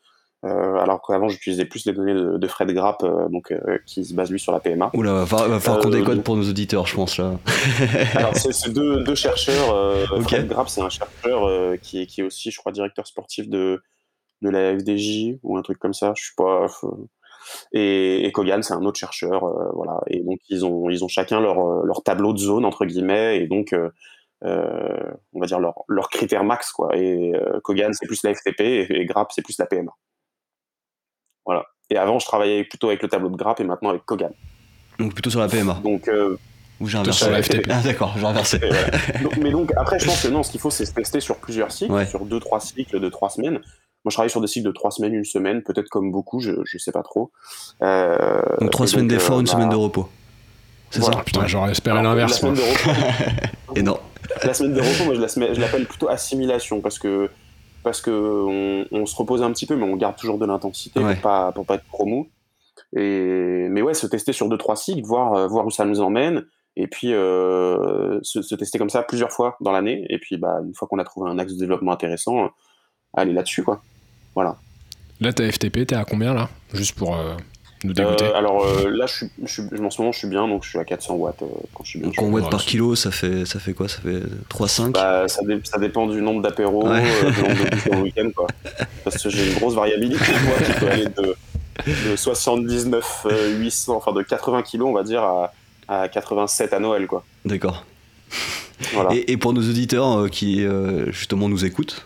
Euh, alors qu'avant j'utilisais plus les données de, Fred Grapp, euh, donc, qui se base lui sur la PMA. Oula, va, va falloir qu'on décode pour nos auditeurs, je pense là. alors c'est deux, chercheurs. Fred Grapp, c'est un chercheur qui, est, qui est aussi, je crois, directeur sportif de, de la FDJ ou un truc comme ça, je suis pas. Et, et, Kogan, c'est un autre chercheur, euh, voilà. Et donc ils ont ils ont chacun leur euh, leur tableau de zone entre guillemets et donc euh, on va dire leur leur critère max quoi. Et Kogan c'est plus la FTP et, Grap c'est plus la PMA. Voilà. Et avant je travaillais plutôt avec le tableau de Grap et maintenant avec Kogan. Donc plutôt sur la PMA. Donc ou j'ai inversé la FTP. Ah d'accord, j'ai inversé. mais donc après je pense que non, ce qu'il faut c'est se tester sur plusieurs cycles, sur deux trois cycles de trois semaines moi, je travaille sur des cycles de trois semaines, une semaine, peut-être comme beaucoup, je ne sais pas trop. Euh, donc trois semaines d'effort, une euh, semaine de repos. C'est Voilà. ça. Putain, j'aurais espéré l'inverse. La semaine de repos, Et non. la semaine de repos, moi je l'appelle plutôt assimilation parce que parce que on, on se repose un petit peu, mais on garde toujours de l'intensité Ouais. pour pas pour pas être trop mou. Et mais ouais, se tester sur deux trois cycles, voir euh, voir où ça nous emmène, et puis euh, se, se tester comme ça plusieurs fois dans l'année, et puis bah une fois qu'on a trouvé un axe de développement intéressant, euh, aller là-dessus quoi. Voilà. Là, ta FTP, t'es à combien là? Juste pour euh, nous dégoûter. Euh, alors euh, là, je suis, je suis- en ce moment, je suis bien, donc je suis à 400 watts euh, quand je suis bien. Donc en watts par kilo, ça fait, ça fait quoi? Ça fait 3-5 Bah, ça, dé- ça dépend du nombre d'apéros, Ouais. euh, du nombre de week-end, quoi. Parce que j'ai une grosse variabilité, moi, qui peut aller de, de 79 euh, 800, enfin de 80 kilos, on va dire, à, à 87 à Noël, quoi. D'accord. Voilà. Et, et pour nos auditeurs euh, qui euh, justement nous écoutent,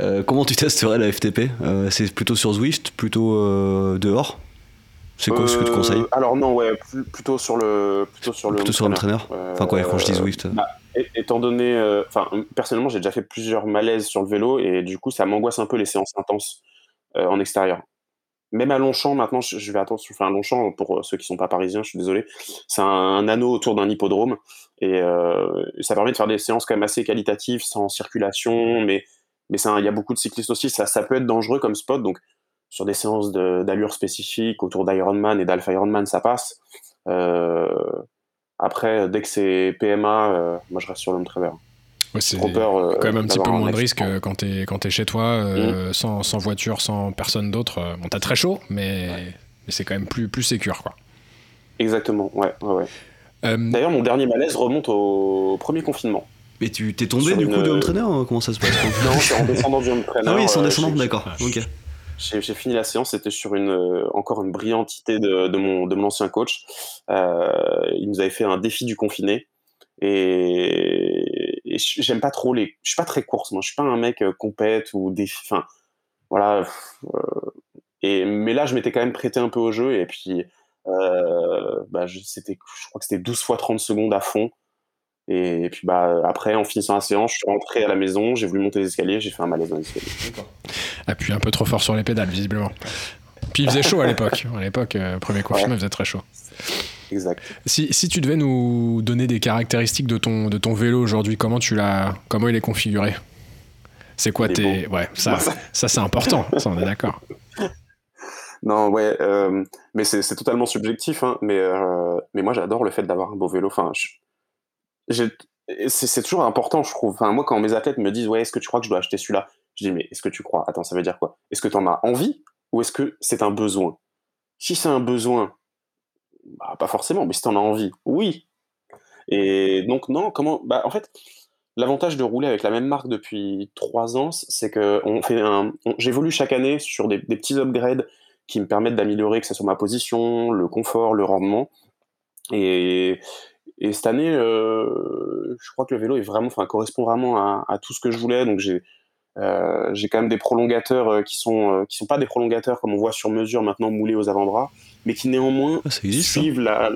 euh, comment tu testerais la FTP Euh, C'est plutôt sur Zwift, plutôt euh, dehors? C'est quoi ce que tu Euh, conseilles Alors non, ouais, plutôt sur le, plutôt sur le. Plutôt sur trainer. Enfin quoi, quand je dis Zwift bah, étant donné, euh, enfin personnellement, j'ai déjà fait plusieurs malaises sur le vélo et du coup, ça m'angoisse un peu les séances intenses euh, en extérieur. Même à Longchamp, maintenant, je je vais attention, enfin Longchamp pour ceux qui sont pas parisiens, je suis désolé, c'est un, un anneau autour d'un hippodrome et euh, ça permet de faire des séances quand même assez qualitatives, sans circulation, mais mais il y a beaucoup de cyclistes aussi, ça, ça peut être dangereux comme spot, donc sur des séances de- d'allure spécifique autour d'Ironman et d'Alpha Ironman, ça passe. Euh, après, dès que c'est PMA, euh, moi je reste sur l'homme trainer. Ouais, c'est euh, quand même un petit peu moins de risque quand t'es quand t'es chez toi, euh, Mm. sans, sans voiture, sans personne d'autre. Bon, t'as très chaud, mais, mais c'est quand même plus, plus sécure, quoi. Exactement, ouais. ouais, ouais. Euh, D'ailleurs, mon dernier malaise remonte au premier confinement. Mais tu t'es tombé Sur du une- coup de home trainer euh, Comment ça se passe? Non, c'est en descendant du home trainer. Ah oui, c'est en euh, descendant, d'accord. Ok. J'ai fini la séance, c'était sur euh, encore une brillante idée de, mon ancien coach. Euh, il nous avait fait un défi du confiné et, et j'aime pas trop les. Je suis pas très course, moi. Je suis pas un mec euh, compète ou défi. Enfin, voilà. et mais là, je m'étais quand même prêté un peu au jeu et puis bah, je- crois que c'était 12 fois 30 secondes à fond. Et, puis bah après, en finissant la séance, je suis rentré à la maison, j'ai voulu monter les escaliers, j'ai fait un malaise dans les escaliers. Appuie un peu trop fort sur les pédales, visiblement. Puis il faisait chaud à l'époque. À l'époque, euh, premier confinement, il faisait très chaud. Exact. Si, si tu devais nous donner des caractéristiques de ton, de ton vélo aujourd'hui, comment tu l'as, comment il est configuré? C'est quoi tes, ouais, ça, ça c'est important, ça on est d'accord. Non, ouais, euh, mais c'est c'est totalement subjectif, hein, mais, euh, mais moi j'adore le fait d'avoir un beau vélo. Enfin, c'est toujours important, je trouve. Enfin, moi, quand mes athlètes me disent, ouais, est-ce que tu crois que je dois acheter celui-là? Je dis, mais est-ce que tu crois? Attends, ça veut dire quoi? Est-ce que tu en as envie ou est-ce que c'est un besoin? Si c'est un besoin, bah, pas forcément, mais si tu en as envie, oui. Et donc, non, comment bah, En fait, l'avantage de rouler avec la même marque depuis trois ans, c'est que on fait un, j'évolue chaque année sur des, des petits upgrades qui me permettent d'améliorer que ce soit ma position, le confort, le rendement. Et, et cette année, euh, je crois que le vélo est vraiment, enfin, correspond vraiment à, à tout ce que je voulais. Donc j'ai euh, j'ai quand même des prolongateurs euh, qui sont euh, qui sont pas des prolongateurs comme on voit sur mesure maintenant moulés aux avant-bras, mais qui néanmoins Ah, ça existe ça suivent la.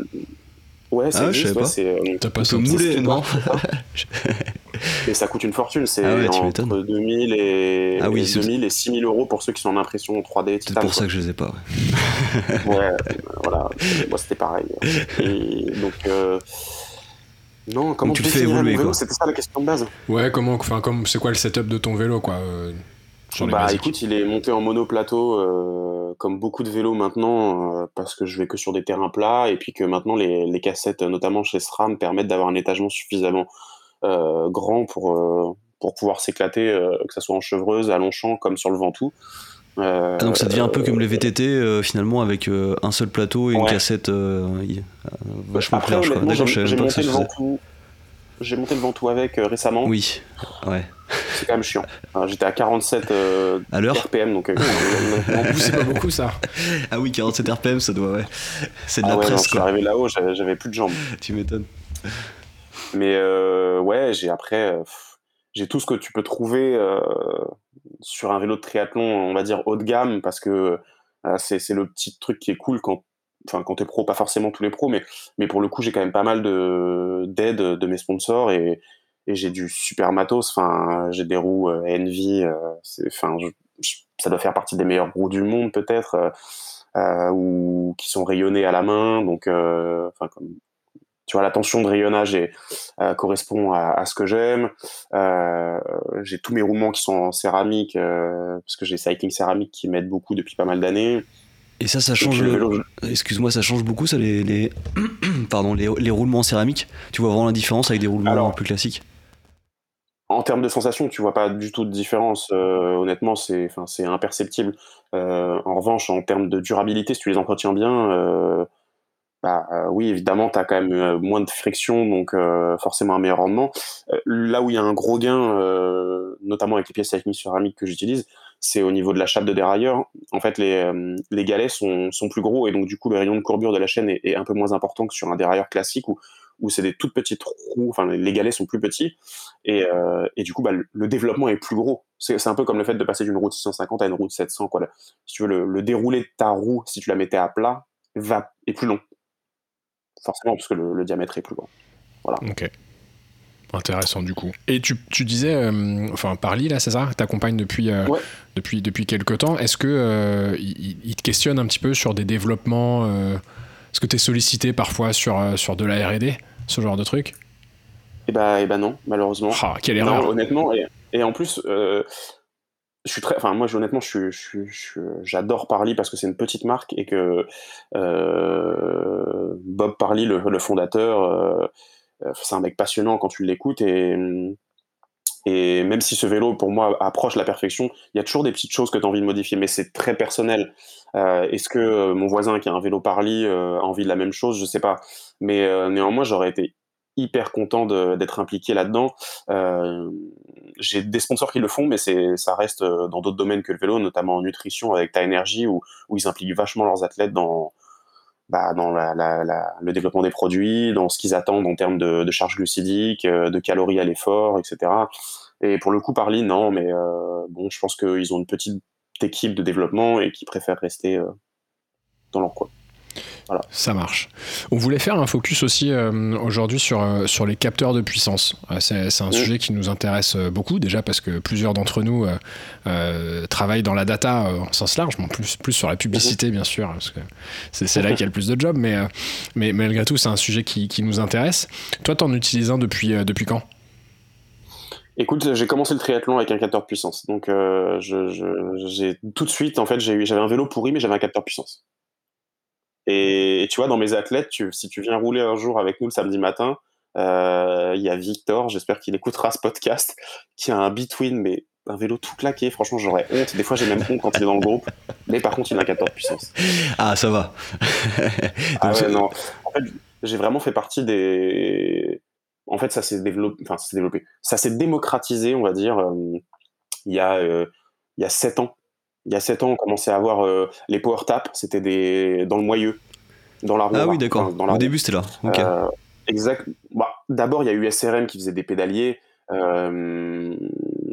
Ouais, ça Ah ouais, je existe, savais ouais, pas. c'est, euh, T'as pas peut mouler, non et ça coûte une fortune, c'est Ah ouais, entre m'étonnes. 2000 et, Ah oui, et c'est- 2000 et 6000 euros pour ceux qui sont en impression 3D C'est pour quoi. ça que je les ai pas. ouais. Ouais, voilà, moi c'était pareil. Et donc, euh, non, comment tu le fais évoluer. C'était ça la question de base. Ouais, comment, enfin, comme, c'est quoi le setup de ton vélo, quoi euh, Bah écoute, il est monté en monoplateau euh, comme beaucoup de vélos maintenant euh, parce que je vais que sur des terrains plats et puis que maintenant les, les cassettes, notamment chez SRAM, permettent d'avoir un étagement suffisamment grand pour, pour pouvoir s'éclater, euh, que ce soit en chevreuse, à Longchamp comme sur le Ventoux. Euh, Ah, donc ça devient un peu comme les VTT euh, finalement avec euh, un seul plateau et une cassette euh, y- euh, vachement Après, claire, je j'ai savais j'ai même pas que ça monté, le. Ventoux. J'ai monté le Ventoux avec euh, récemment. Oui, ouais. C'est quand même chiant. J'étais à 47 euh, À RPM, donc euh, En plus, c'est pas beaucoup ça. Ah oui, 47 RPM, ça doit, ouais. C'est de ah la ouais, non, presse, je suis quoi. arrivé là-haut, j'avais plus de jambes. Tu m'étonnes. Mais euh, ouais, j'ai après, euh, j'ai tout ce que tu peux trouver euh, sur un vélo de triathlon, on va dire haut de gamme, parce que euh, c'est le petit truc qui est cool quand, enfin, quand t'es pro, pas forcément tous les pros, mais, mais pour le coup, j'ai quand même pas mal de d'aide de mes sponsors et, et j'ai du super matos. Enfin, j'ai des roues euh, Envy, euh, c'est- enfin, ça doit faire partie des meilleures roues du monde peut-être, euh, euh, ou qui sont rayonnées à la main, donc, euh, enfin, comme tu vois, la tension de rayonnage correspond à, ce que j'aime. j'ai tous mes roulements qui sont en céramique, parce que j'ai Cycling Céramique qui m'aide beaucoup depuis pas mal d'années. Et ça, ça change. Excuse-moi, ça change beaucoup, ça, les, les... Pardon, les, les, roulements en céramique Tu vois vraiment la différence avec des roulements plus classiques? en termes de sensation, tu vois pas du tout de différence. Euh, honnêtement, c'est, c'est imperceptible. Euh, en revanche, en termes de durabilité, si tu les entretiens bien, euh, bah, oui, évidemment, tu as quand même moins de friction, donc forcément un meilleur rendement. là où il y a un gros gain, notamment avec les pièces techniques céramiques que j'utilise, c'est au niveau de la chape de dérailleur. En fait, les, les galets sont, sont, plus gros et donc du coup, le rayon de courbure de la chaîne est, un peu moins important que sur un dérailleur classique où où c'est des toutes petites roues, enfin les galets sont plus petits, et, euh, et du coup bah, le, développement est plus gros. C'est un peu comme le fait de passer d'une route 650 à une route 700. Quoi. Si tu veux, le, le, déroulé de ta roue, si tu la mettais à plat, va, est plus long. Forcément, parce que le, diamètre est plus grand. Voilà. Ok. Intéressant du coup. Et tu, tu disais, euh, enfin Parly là, César, t'accompagne depuis, euh, depuis, depuis quelques temps. Est-ce que euh, il, te questionne un petit peu sur des développements est-ce que tu es sollicité parfois sur, euh, sur de la RD, ce genre de truc? Eh bah, bah non, malheureusement. Ah, quelle erreur Honnêtement, et, en plus, euh, je suis très, enfin moi honnêtement, je j'adore Parly parce que c'est une petite marque et que euh, Bob Parly, le, fondateur, c'est un mec passionnant quand tu l'écoutes et même si ce vélo, pour moi, approche la perfection, il y a toujours des petites choses que tu as envie de modifier, mais c'est très personnel. Euh, est-ce que euh, mon voisin qui a un vélo Parly euh, a envie de la même chose? Je sais pas. Mais néanmoins, j'aurais été hyper content d'être impliqué là-dedans. J'ai des sponsors qui le font, mais ça reste dans d'autres domaines que le vélo, notamment en nutrition avec Ta Énergie, où, où ils impliquent vachement leurs athlètes dans, bah, dans la, la, le développement des produits, dans ce qu'ils attendent en termes de, de charge glucidique, euh, de calories à l'effort, etc. Et pour le coup, Parly, non, mais euh, bon, je pense qu'ils ont une petite équipe de développement et qui préfèrent rester euh, dans leur. Ça marche. On voulait faire un focus aussi euh, aujourd'hui sur, euh, sur les capteurs de puissance. Euh, c'est, un sujet qui nous intéresse beaucoup, déjà parce que plusieurs d'entre nous travaillent dans la data en sens large, plus, plus sur la publicité bien sûr, parce que c'est, là qu'il y a le plus de jobs, mais, mais malgré tout, c'est un sujet qui, qui nous intéresse. Toi, t'en utilises un depuis, depuis quand? Écoute, j'ai commencé le triathlon avec un capteur de puissance. Donc, j'ai tout de suite, en fait, j'avais un vélo pourri, mais j'avais un capteur de puissance. Et, tu vois, dans mes athlètes, si tu viens rouler un jour avec nous le samedi matin, euh, il y a Victor, j'espère qu'il écoutera ce podcast, qui a un Between, mais un vélo tout claqué. Franchement, j'aurais honte. Des fois, j'ai même honte quand il est dans le groupe. Mais par contre, il a un capteur de puissance. Ah, ça va. ah ouais, non. En fait, j'ai vraiment fait partie des. En fait, ça s'est développé. Enfin, ça s'est développé. Ça s'est démocratisé, on va dire, euh, il y a euh, il y a sept ans il y a 7 ans, on commençait à avoir euh, les power taps, c'était des dans le moyeu, dans la roue. Ah oui, d'accord. Au début, c'était là. Euh, exact. Bah, d'abord, il y a eu SRM qui faisait des pédaliers, euh,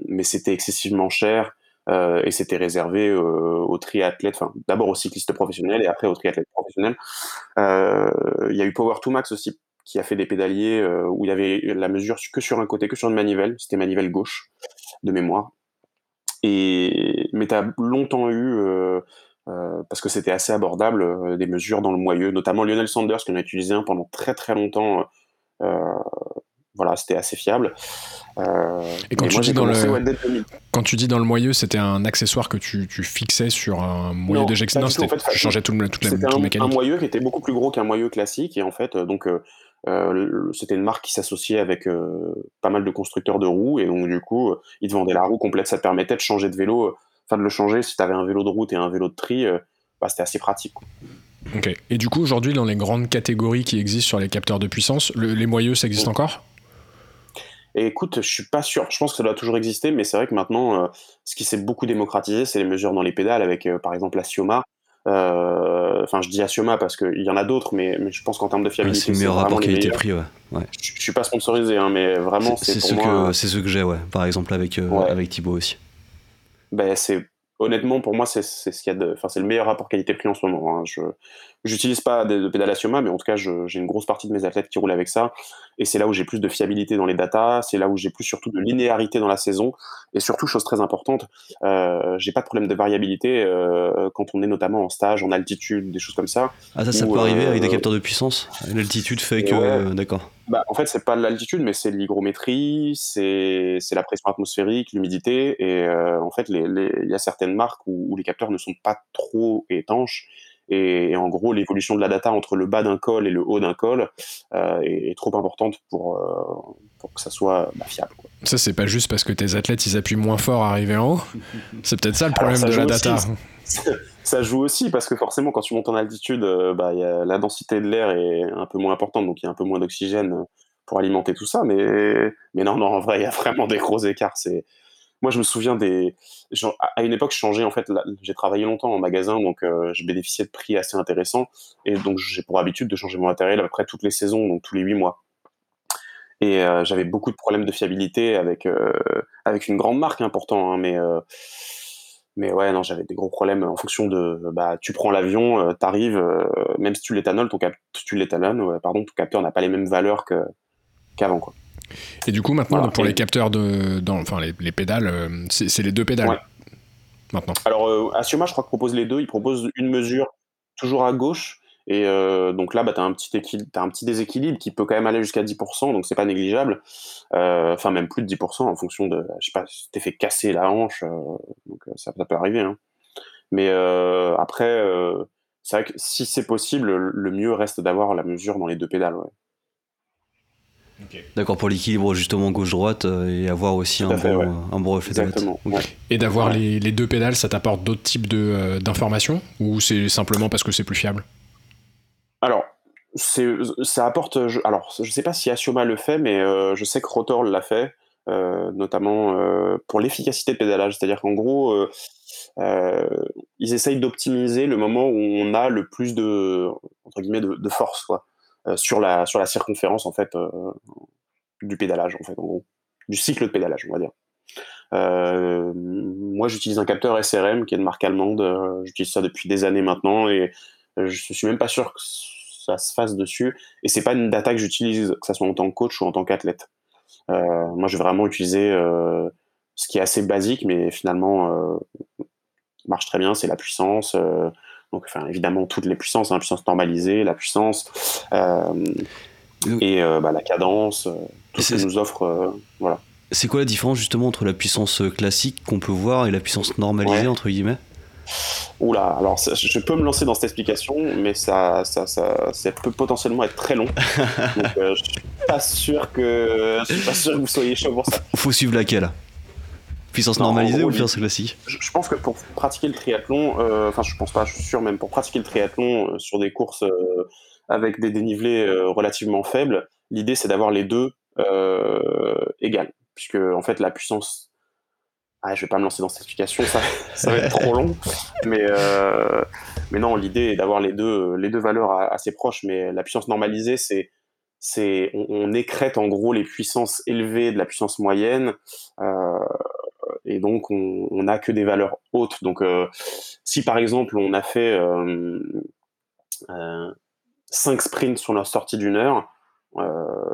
mais c'était excessivement cher et c'était réservé aux triathlètes, enfin d'abord aux cyclistes professionnels et après aux triathlètes professionnels. Il y a eu Power 2 Max aussi qui a fait des pédaliers où il y avait la mesure que sur un côté, que sur une manivelle, c'était manivelle gauche de mémoire. Et, mais tu as longtemps eu, euh, euh, parce que c'était assez abordable, euh, des mesures dans le moyeu, notamment Lionel Sanders, qui en a utilisé un pendant très très longtemps. voilà, c'était assez fiable. et quand, tu dis dans le... quand tu dis dans le moyeu, c'était un accessoire que tu, tu fixais sur un moyeu d'éjection Non, c'était, tu changeais tout le, toute la, un, un, moyeu qui était beaucoup plus gros qu'un moyeu classique. Et en fait, donc, euh, c'était une marque qui s'associait avec euh, pas mal de constructeurs de roues et donc du coup ils te vendaient la roue complète. Ça te permettait de changer de vélo euh, enfin de le changer si tu avais un vélo de route et un vélo de tri bah, c'était assez pratique ok. Et du coup aujourd'hui dans les grandes catégories qui existent sur les capteurs de puissance les moyeux ça existe encore? Et écoute, je suis pas sûr. Je pense que ça doit toujours exister, mais c'est vrai que maintenant, ce qui s'est beaucoup démocratisé, c'est les mesures dans les pédales avec, par exemple, la Sioma, euh, enfin, je dis Asioma parce qu'il y en a d'autres, mais, je pense qu'en termes de fiabilité, c'est le meilleur rapport qualité-prix. Ouais. Je, suis pas sponsorisé, hein, mais vraiment, c'est ce, que, c'est ce que j'ai, ouais. Par exemple, avec, euh, avec Thibaut aussi. Ben, c'est honnêtement pour moi c'est ce qu'il y a de enfin c'est le meilleur rapport qualité prix en ce moment hein. je J'utilise pas de, de pédale mais en tout cas, j'ai une grosse partie de mes athlètes qui roulent avec ça. Et c'est là où j'ai plus de fiabilité dans les datas, c'est là où j'ai plus surtout de linéarité dans la saison. Et surtout, chose très importante, euh, j'ai pas de problème de variabilité euh, quand on est notamment en stage, en altitude, des choses comme ça. Ah, ça, ça peut arriver avec des capteurs de puissance? L'altitude fait que. D'accord. Bah, en fait, c'est pas l'altitude, mais c'est l'hygrométrie, c'est la pression atmosphérique, l'humidité. Et en fait, il les, y a certaines marques où, où les capteurs ne sont pas trop étanches et, en gros, l'évolution de la data entre le bas d'un col et le haut d'un col euh, est, trop importante pour, euh, pour que ça soit bah, fiable. Ça, c'est pas juste parce que tes athlètes ils appuient moins fort à arriver en haut. C'est peut-être ça le problème de la data. ça joue aussi parce que forcément, quand tu montes en altitude, euh, bah, y a, la densité de l'air est un peu moins importante, donc il y a un peu moins d'oxygène pour alimenter tout ça. Mais, mais non, non, en vrai, il y a vraiment des gros écarts. C'est moi, je me souviens des. À une époque, je changeais, en fait, j'ai travaillé longtemps en magasin, donc euh, je bénéficiais de prix assez intéressants. Et donc, j'ai pour habitude de changer mon matériel à peu près toutes les saisons, donc tous les huit mois. Et euh, j'avais beaucoup de problèmes de fiabilité avec, euh, avec une grande marque, important, hein, mais. mais ouais, non, j'avais des gros problèmes en fonction de. Bah, tu prends l'avion, tu arrives, même si tu l'éthanoles, ton capteur n'a pas les mêmes valeurs qu'avant, quoi. Et du coup, maintenant, pour les capteurs de, dans, enfin les, pédales, euh, c'est les deux pédales. Maintenant. Alors, euh, Asioma, je crois, propose les deux. Il propose une mesure toujours à gauche. Et euh, donc là, bah, tu as, un petit as un petit déséquilibre qui peut quand même aller jusqu'à 10%, donc c'est pas négligeable. Enfin, même plus de 10% en fonction de, je sais pas, si t'es fait casser la hanche, donc ça, peut arriver. Hein. Mais après, c'est vrai que si c'est possible, le mieux reste d'avoir la mesure dans les deux pédales. Ouais. D'accord, pour l'équilibre justement gauche-droite euh, et avoir aussi un bon, un bon, reflet Exactement, Et d'avoir les, les, deux pédales, ça t'apporte d'autres types euh, d'informations ou c'est simplement parce que c'est plus fiable? Alors, ça apporte. Je, alors, je sais pas si Asioma le fait, mais euh, je sais que Rotor l'a fait, notamment pour l'efficacité de pédalage. C'est-à-dire qu'en gros, ils essayent d'optimiser le moment où on a le plus de, entre guillemets, de, de force. Quoi. Euh, sur, la, sur la circonférence en fait euh, du pédalage en fait en gros. Du cycle de pédalage on va dire. Euh, moi j'utilise un capteur SRM qui est de marque allemande. J'utilise ça depuis des années maintenant et je suis même pas sûr que ça se fasse dessus. Et c'est pas une data que j'utilise que ça soit en tant que coach ou en tant qu'athlète. Moi je vais vraiment utiliser ce qui est assez basique mais finalement marche très bien c'est la puissance donc, enfin, évidemment, toutes les puissances, hein, la puissance normalisée, la puissance euh, et euh, bah, la cadence, euh, tout ce que nous offre. voilà. C'est quoi la différence justement entre la puissance classique qu'on peut voir et la puissance normalisée, entre guillemets? Oula, alors je peux me lancer dans cette explication, mais ça, ça, ça, peut potentiellement être très long. Donc je suis pas sûr que je suis pas sûr que vous soyez chaud pour ça. Faut suivre laquelle? Puissance normalisée ou puissance classique. Je, pense que pour pratiquer le triathlon, euh, enfin je pense pas, je suis sûr même pour pratiquer le triathlon euh, sur des courses euh, avec des dénivelés relativement faibles, l'idée c'est d'avoir les deux égales, puisque en fait la puissance, ah, je vais pas me lancer dans cette explication, ça, ça va être trop long, mais mais non, l'idée est d'avoir les deux les deux valeurs assez proches, mais la puissance normalisée c'est c'est on, on, écrète en gros les puissances élevées de la puissance moyenne euh, et donc on n'a que des valeurs hautes. Donc euh, si par exemple on a fait 5 euh, euh, sprints sur la sortie d'une heure,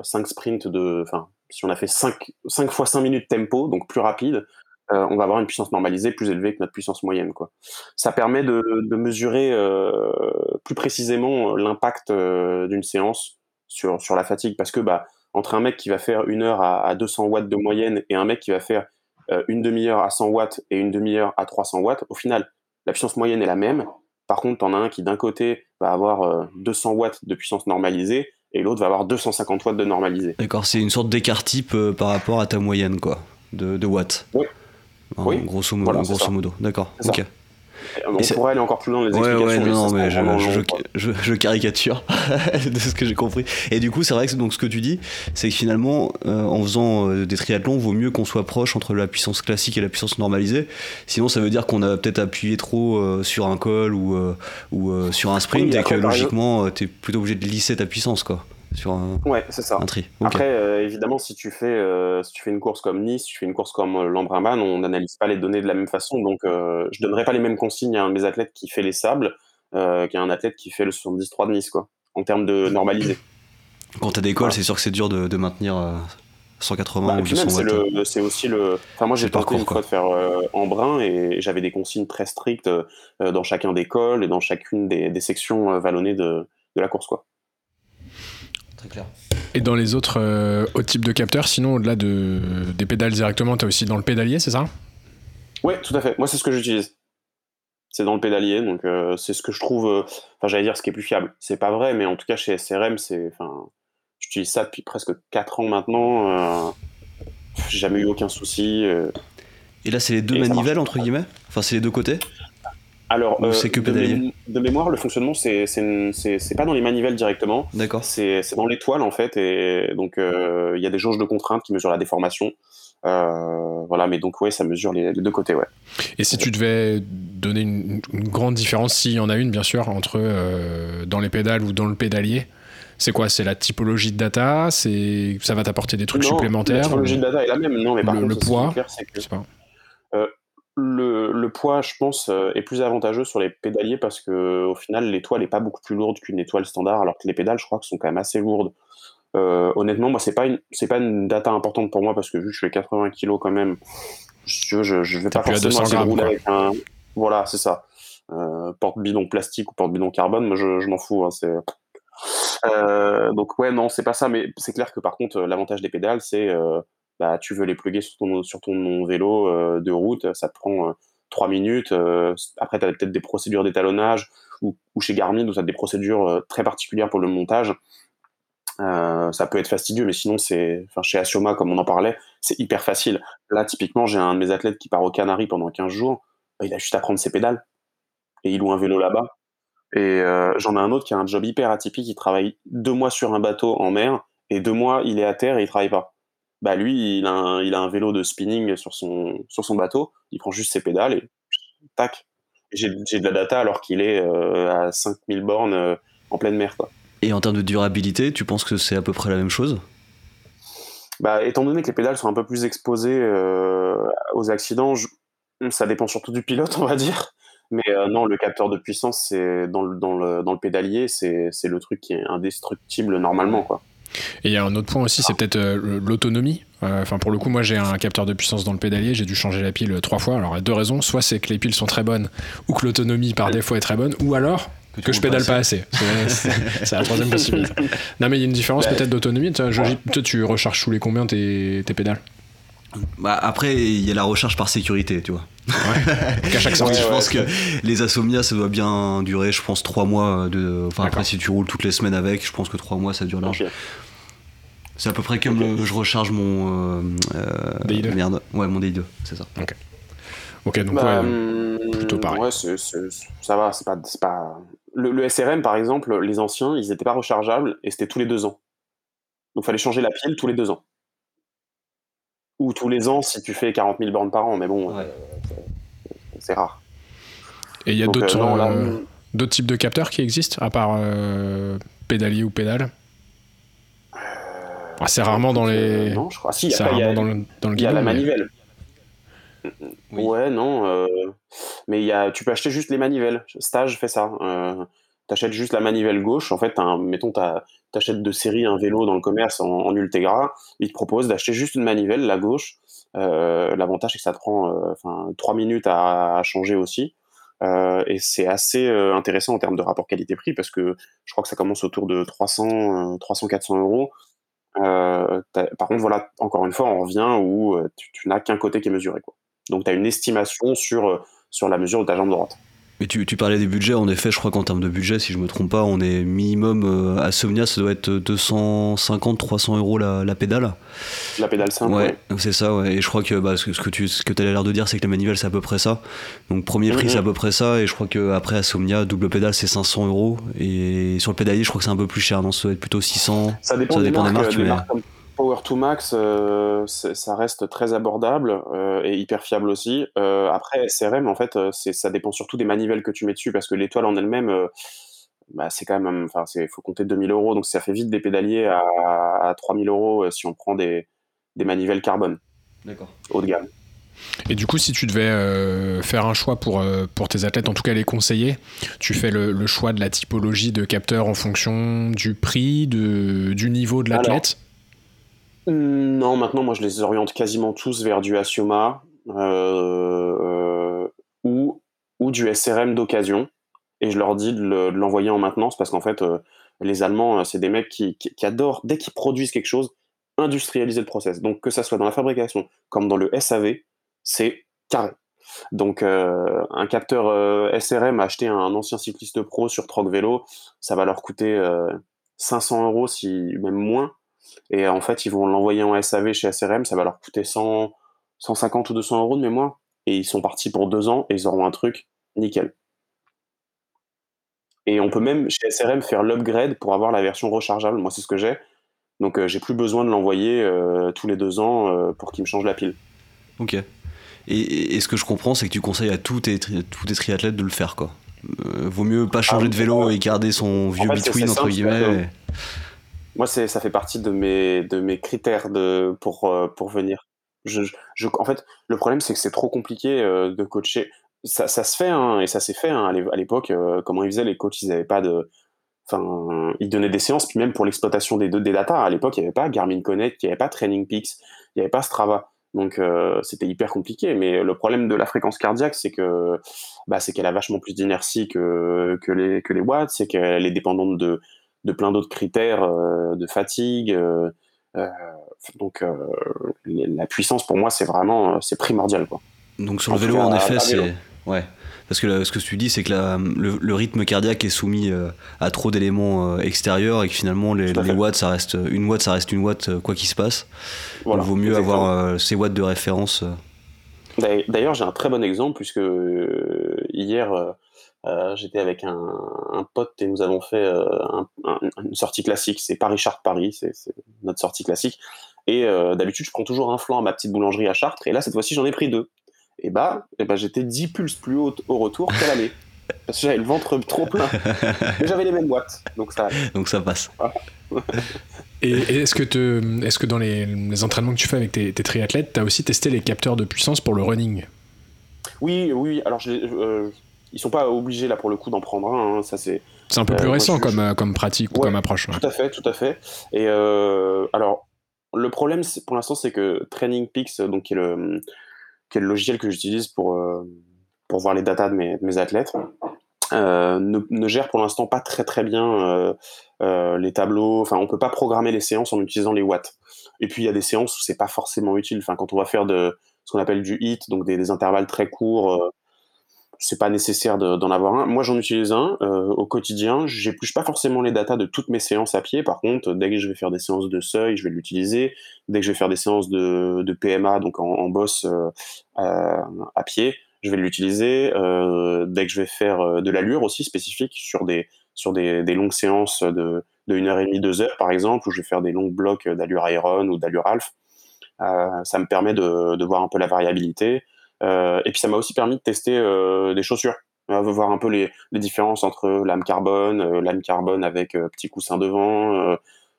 5 sprints de, enfin si on a fait 5, 5 fois 5 minutes tempo, donc plus rapide, on va avoir une puissance normalisée plus élevée que notre puissance moyenne. Quoi. Ça permet de, mesurer plus précisément l'impact d'une séance sur, sur la fatigue, parce que bah, entre un mec qui va faire une heure à 200 watts de moyenne et un mec qui va faire euh, une demi-heure à 100 watts et une demi-heure à 300 watts, au final, la puissance moyenne est la même. Par contre, en as un qui d'un côté va avoir 200 euh, watts de puissance normalisée et l'autre va avoir 250 watts de normalisée. D'accord, c'est une sorte d'écart type euh, par rapport à ta moyenne quoi, de, watts. Oui. oui. Grosso, modo, grosso modo. D'accord. Ok. On pourrait aller encore plus loin dans les explications. Ouais, non, mais je, caricature de ce que j'ai compris. Et du coup, c'est vrai que donc, ce que tu dis, c'est que finalement, euh, en faisant euh, des triathlons, vaut mieux qu'on soit proche entre la puissance classique et la puissance normalisée. Sinon, ça veut dire qu'on a peut-être appuyé trop euh, sur un col ou, ou sur un sprint et que logiquement, tu es plutôt obligé de lisser ta puissance, quoi sur un, ouais, c'est ça. tri. Après, euh, évidemment, si tu, fais, euh, si tu fais une course comme Nice, si tu fais une course comme euh, on n'analyse pas les données de la même façon. Donc, je ne donnerai pas les mêmes consignes à un de mes athlètes qui fait les sables qu'un athlète qui fait le 73 de Nice, quoi, en termes de normalisé. Quand t'as des cols, c'est sûr que c'est dur de, maintenir 180 bah, ou 200 watts. C'est aussi le. Enfin, moi, j'ai tenté une fois de faire en brun et j'avais des consignes très strictes dans chacun des cols et dans chacune des, sections vallonnées de, de la course, quoi. Très clair. Et dans les autres euh, types de capteurs, sinon au-delà de, des pédales directement, tu as aussi dans le pédalier, c'est ça? Ouais, tout à fait. Moi, c'est ce que j'utilise. C'est dans le pédalier, donc euh, c'est ce que je trouve. Euh, enfin, j'allais dire ce qui est plus fiable. C'est pas vrai, mais en tout cas chez SRM, c'est. Enfin, j'utilise ça depuis presque 4 ans maintenant. J'ai jamais eu aucun souci. Et là, c'est les deux manivelles entre guillemets? Enfin, c'est les deux côtés? Alors, euh, c'est que pédalier de, mémoire, le fonctionnement, c'est pas dans les manivelles directement. D'accord. C'est dans l'étoile en fait, et donc euh, il y a des jauges de contraintes qui mesurent la déformation. Euh, voilà, mais donc ouais, ça mesure les, deux côtés, ouais. Et si tu devais donner une, grande différence, s'il y en a une, bien sûr, entre dans les pédales ou dans le pédalier, c'est quoi? C'est la typologie de data? C'est ça va t'apporter des trucs supplémentaires La typologie de data est la même, non, mais par le, contre, le poids, c'est que le, poids, je pense, euh, est plus avantageux sur les pédaliers parce que au final, l'étoile n'est pas beaucoup plus lourde qu'une étoile standard, alors que les pédales, je crois, sont quand même assez lourdes. Euh, honnêtement, moi, c'est pas une, c'est pas une data importante pour moi parce que vu que je fais 80 kg quand même, je, je, je vais pas forcément rouler avec un. Voilà, c'est ça. Euh, porte-bidon plastique ou porte-bidon carbone, moi, je, m'en fous. Hein, c'est. donc ouais, non, c'est pas ça, mais c'est clair que par contre, l'avantage des pédales, c'est bah, tu veux les plugger sur ton, ton vélo euh, de route, ça te prend euh, trois minutes. Euh, après, tu as peut-être des procédures d'étalonnage ou, chez Garmin où tu as des procédures très particulières pour le montage. ça peut être fastidieux, mais sinon, c'est, chez Asioma, comme on en parlait, c'est hyper facile. Là, typiquement, j'ai un de mes athlètes qui part aux Canaries pendant 15 jours. Bah, il a juste à prendre ses pédales et il loue un vélo là-bas. Et j'en ai un autre qui a un job hyper atypique. Il travaille deux mois sur un bateau en mer et deux mois, il est à terre et il travaille pas bah lui, il a, un, il a un vélo de spinning sur son, sur son bateau, il prend juste ses pédales et tac. J'ai de la data alors qu'il est euh, à 5000 bornes euh, en pleine mer. Quoi. Et en termes de durabilité, tu penses que c'est à peu près la même chose? Bah, Étant donné que les pédales sont un peu plus exposées euh, aux accidents, ça dépend surtout du pilote, on va dire. Mais non, le capteur de puissance, c'est dans le, dans, le, dans le pédalier, c'est le truc qui est indestructible normalement. quoi. Et il y a un autre point aussi, c'est peut-être euh, l'autonomie. Euh, enfin, pour le coup, moi j'ai un capteur de puissance dans le pédalier, j'ai dû changer la pile trois fois. Alors, il y a deux raisons. Soit c'est que les piles sont très bonnes, ou que l'autonomie par défaut est très bonne, ou alors que, je pédale pas assez. C'est la troisième possibilité. Non, mais il y a une différence peut-être d'autonomie. Toi, tu recharges sous les combien tes, tes pédales? Bah après, il y a la recharge par sécurité, tu vois. Ouais. chaque sortie. je pense que les Asomnia, ça doit bien durer, je pense, 3 mois. De... Enfin, après, si tu roules toutes les semaines avec, je pense que 3 mois, ça dure large. C'est à peu près comme je recharge mon. Euh, DI2 Merde. Ouais, mon DI2, c'est ça. Ok. Ok, donc bah, ouais, plutôt pareil. Ouais, ça va, c'est pas. pas... Le, le, SRM, par exemple, les anciens, ils n'étaient pas rechargeables et c'était tous les deux ans. Donc, il fallait changer la pile tous les deux ans ou tous les ans si tu fais 40 000 bornes par an, mais bon, euh, c'est rare. Et il y a d'autres euh, euh, types de capteurs qui existent, à part pédalier ou pédale? C'est rarement dans les. Non, je crois. Si, il y a, dans le, dans Il y a la manivelle. Ouais, non. mais y a, tu peux acheter juste les manivelles. Stage fait ça. tu achètes juste la manivelle gauche. En fait, mettons, tu t'achètes de série un vélo dans le commerce en, en Ultegra, il te propose d'acheter juste une manivelle, la gauche. Euh, l'avantage, c'est que ça te prend euh, enfin, 3 minutes à, changer aussi. Euh, et c'est assez intéressant en termes de rapport qualité-prix parce que je crois que ça commence autour de 300, 300-400 euros. par contre, voilà, encore une fois, on revient où tu, n'as qu'un côté qui est mesuré. Quoi. Donc, tu as une estimation sur, sur la mesure de ta jambe droite. Mais tu, parlais des budgets, en effet, je crois qu'en termes de budget, si je me trompe pas, on est minimum euh, à Somnia, ça doit être 250-300 euros la, pédale. La pédale simple Ouais, c'est ça, ouais. Et je crois que bah, ce, que tu ce que as l'air de dire, c'est que la manivelle, c'est à peu près ça. Donc premier prix, c'est à peu près ça. Et je crois qu'après, à Somnia, double pédale, c'est 500 euros. Et sur le pédalier, je crois que c'est un peu plus cher. Non, ça doit être plutôt 600. Ça dépend, des, marques, Power to Max, euh, ça reste très abordable euh, et hyper fiable aussi. Euh, après, SRM, en fait, ça dépend surtout des manivelles que tu mets dessus parce que l'étoile en elle-même, bah, c'est quand même, enfin, il faut compter 2000 euros, donc ça fait vite des pédaliers à, 3000 euros si on prend des, des manivelles carbone. D'accord. Haut de gamme. Et du coup, si tu devais euh, faire un choix pour, euh, pour tes athlètes, en tout cas les conseiller, tu fais le, le choix de la typologie de capteur en fonction du prix, de, du niveau de l'athlète? Non, maintenant, moi, je les oriente quasiment tous vers du Asioma euh, ou, ou du SRM d'occasion. Et je leur dis de le- de l'envoyer en maintenance parce qu'en fait, euh, les Allemands, euh, c'est des mecs qui, adorent, dès qu'ils produisent quelque chose, industrialiser le process. Donc, que ça soit dans la fabrication comme dans le SAV, c'est carré. Donc, euh, un capteur euh, SRM acheté un ancien cycliste pro sur Troc Vélo, ça va leur coûter euh, 500 euros, si même moins. Et en fait, ils vont l'envoyer en SAV chez SRM, ça va leur coûter 100, 150 ou 200 euros de mémoire. Et ils sont partis pour deux ans et ils auront un truc nickel. Et on peut même chez SRM faire l'upgrade pour avoir la version rechargeable. Moi, c'est ce que j'ai. Donc, euh, j'ai plus besoin de l'envoyer euh, tous les deux ans euh, pour qu'il me change la pile. Ok. Et, ce que je comprends, c'est que tu conseilles à tous tes, tri- tous tes triathlètes de le faire, quoi. Euh, vaut mieux pas changer oui, de vélo ouais. et garder son vieux fait, c'est- between, entre guillemets. Moi, ça fait partie de mes, de mes critères de, pour, euh, pour venir. En fait, le problème, c'est que c'est trop compliqué euh, de coacher. Ça, se fait, hein, et ça s'est fait hein, à l'é- à l'époque. euh, comment ils faisaient, les coachs, ils n'avaient pas de. Enfin, ils donnaient des séances, puis même pour l'exploitation des, des data, à l'époque, il n'y avait pas Garmin Connect, il n'y avait pas Training Peaks, il n'y avait pas Strava. Donc, c'était hyper compliqué. Mais le problème de la fréquence cardiaque, c'est que bah, c'est qu'elle a vachement plus d'inertie que, que, les, que les watts, c'est qu'elle est dépendante de, de plein d'autres critères euh, de fatigue. euh, euh, donc la puissance pour moi c'est vraiment c'est primordial quoi. Donc sur le En vélo, cas, en effet, c'est. Ouais. Parce que là, ce que tu dis, c'est que la- le, le rythme cardiaque est soumis à trop d'éléments extérieurs et que finalement, les, watts, ça reste une watt, ça reste une watt, quoi qu'il se passe. Voilà, Donc, vaut mieux exactement. avoir ces watts de référence. D'ailleurs- j'ai un très bon exemple puisque hier euh, j'étais avec un, un pote et nous avons fait euh, un- un- une sortie classique. C'est Paris-Chartres-Paris, c'est c'est notre sortie classique. Et euh, d'habitude je prends toujours un flanc à ma petite boulangerie à Chartres et là cette fois-ci j'en ai pris deux. Et bah, et bah j'étais 10 pulses plus haut au retour qu'à l'aller. Parce que j'avais le ventre trop plein. Mais j'avais les mêmes watts. Donc ça, Donc ça passe. Et, et est-ce que, te- est-ce que dans les, les entraînements que tu fais avec tes, tes triathlètes, tu as aussi testé les capteurs de puissance pour le running? Oui, oui. Alors, je, euh, ils sont pas obligés là pour le coup d'en prendre un. hein, ça c'est C'est un peu Euh, plus moi, récent je- comme, euh, comme pratique ou comme approche. ouais. tout à fait, tout à fait. Et euh, alors, le problème pour l'instant, c'est que Training Peaks, donc qui est le, qui est le logiciel que j'utilise pour euh, pour voir les datas de mes, de mes athlètes, euh, ne, ne gère pour l'instant pas très très bien euh, euh, les tableaux. Enfin, on peut pas programmer les séances en utilisant les watts. Et puis il y a des séances où c'est pas forcément utile. Enfin, quand on va faire de ce qu'on appelle du hit, donc des, des intervalles très courts, euh, c'est pas nécessaire de- d'en avoir un. Moi, j'en utilise un euh, au quotidien. J'épluche pas forcément les datas de toutes mes séances à pied. Par contre, dès que je vais faire des séances de seuil, je vais l'utiliser. Dès que je vais faire des séances de, PMA, donc en, en bosse euh, à, pied, je vais l'utiliser. Euh, dès que je vais faire de l'allure aussi spécifique sur des sur des, longues séances de de une heure et demie, deux heures par exemple, où je vais faire des longs blocs d'allure Iron ou d'allure. Euh, ça me permet de voir un peu la variabilité. Euh, et puis ça m'a aussi permis de tester euh, des chaussures, euh, voir un peu les, les différences entre lame carbone, lame carbone avec petit coussin devant,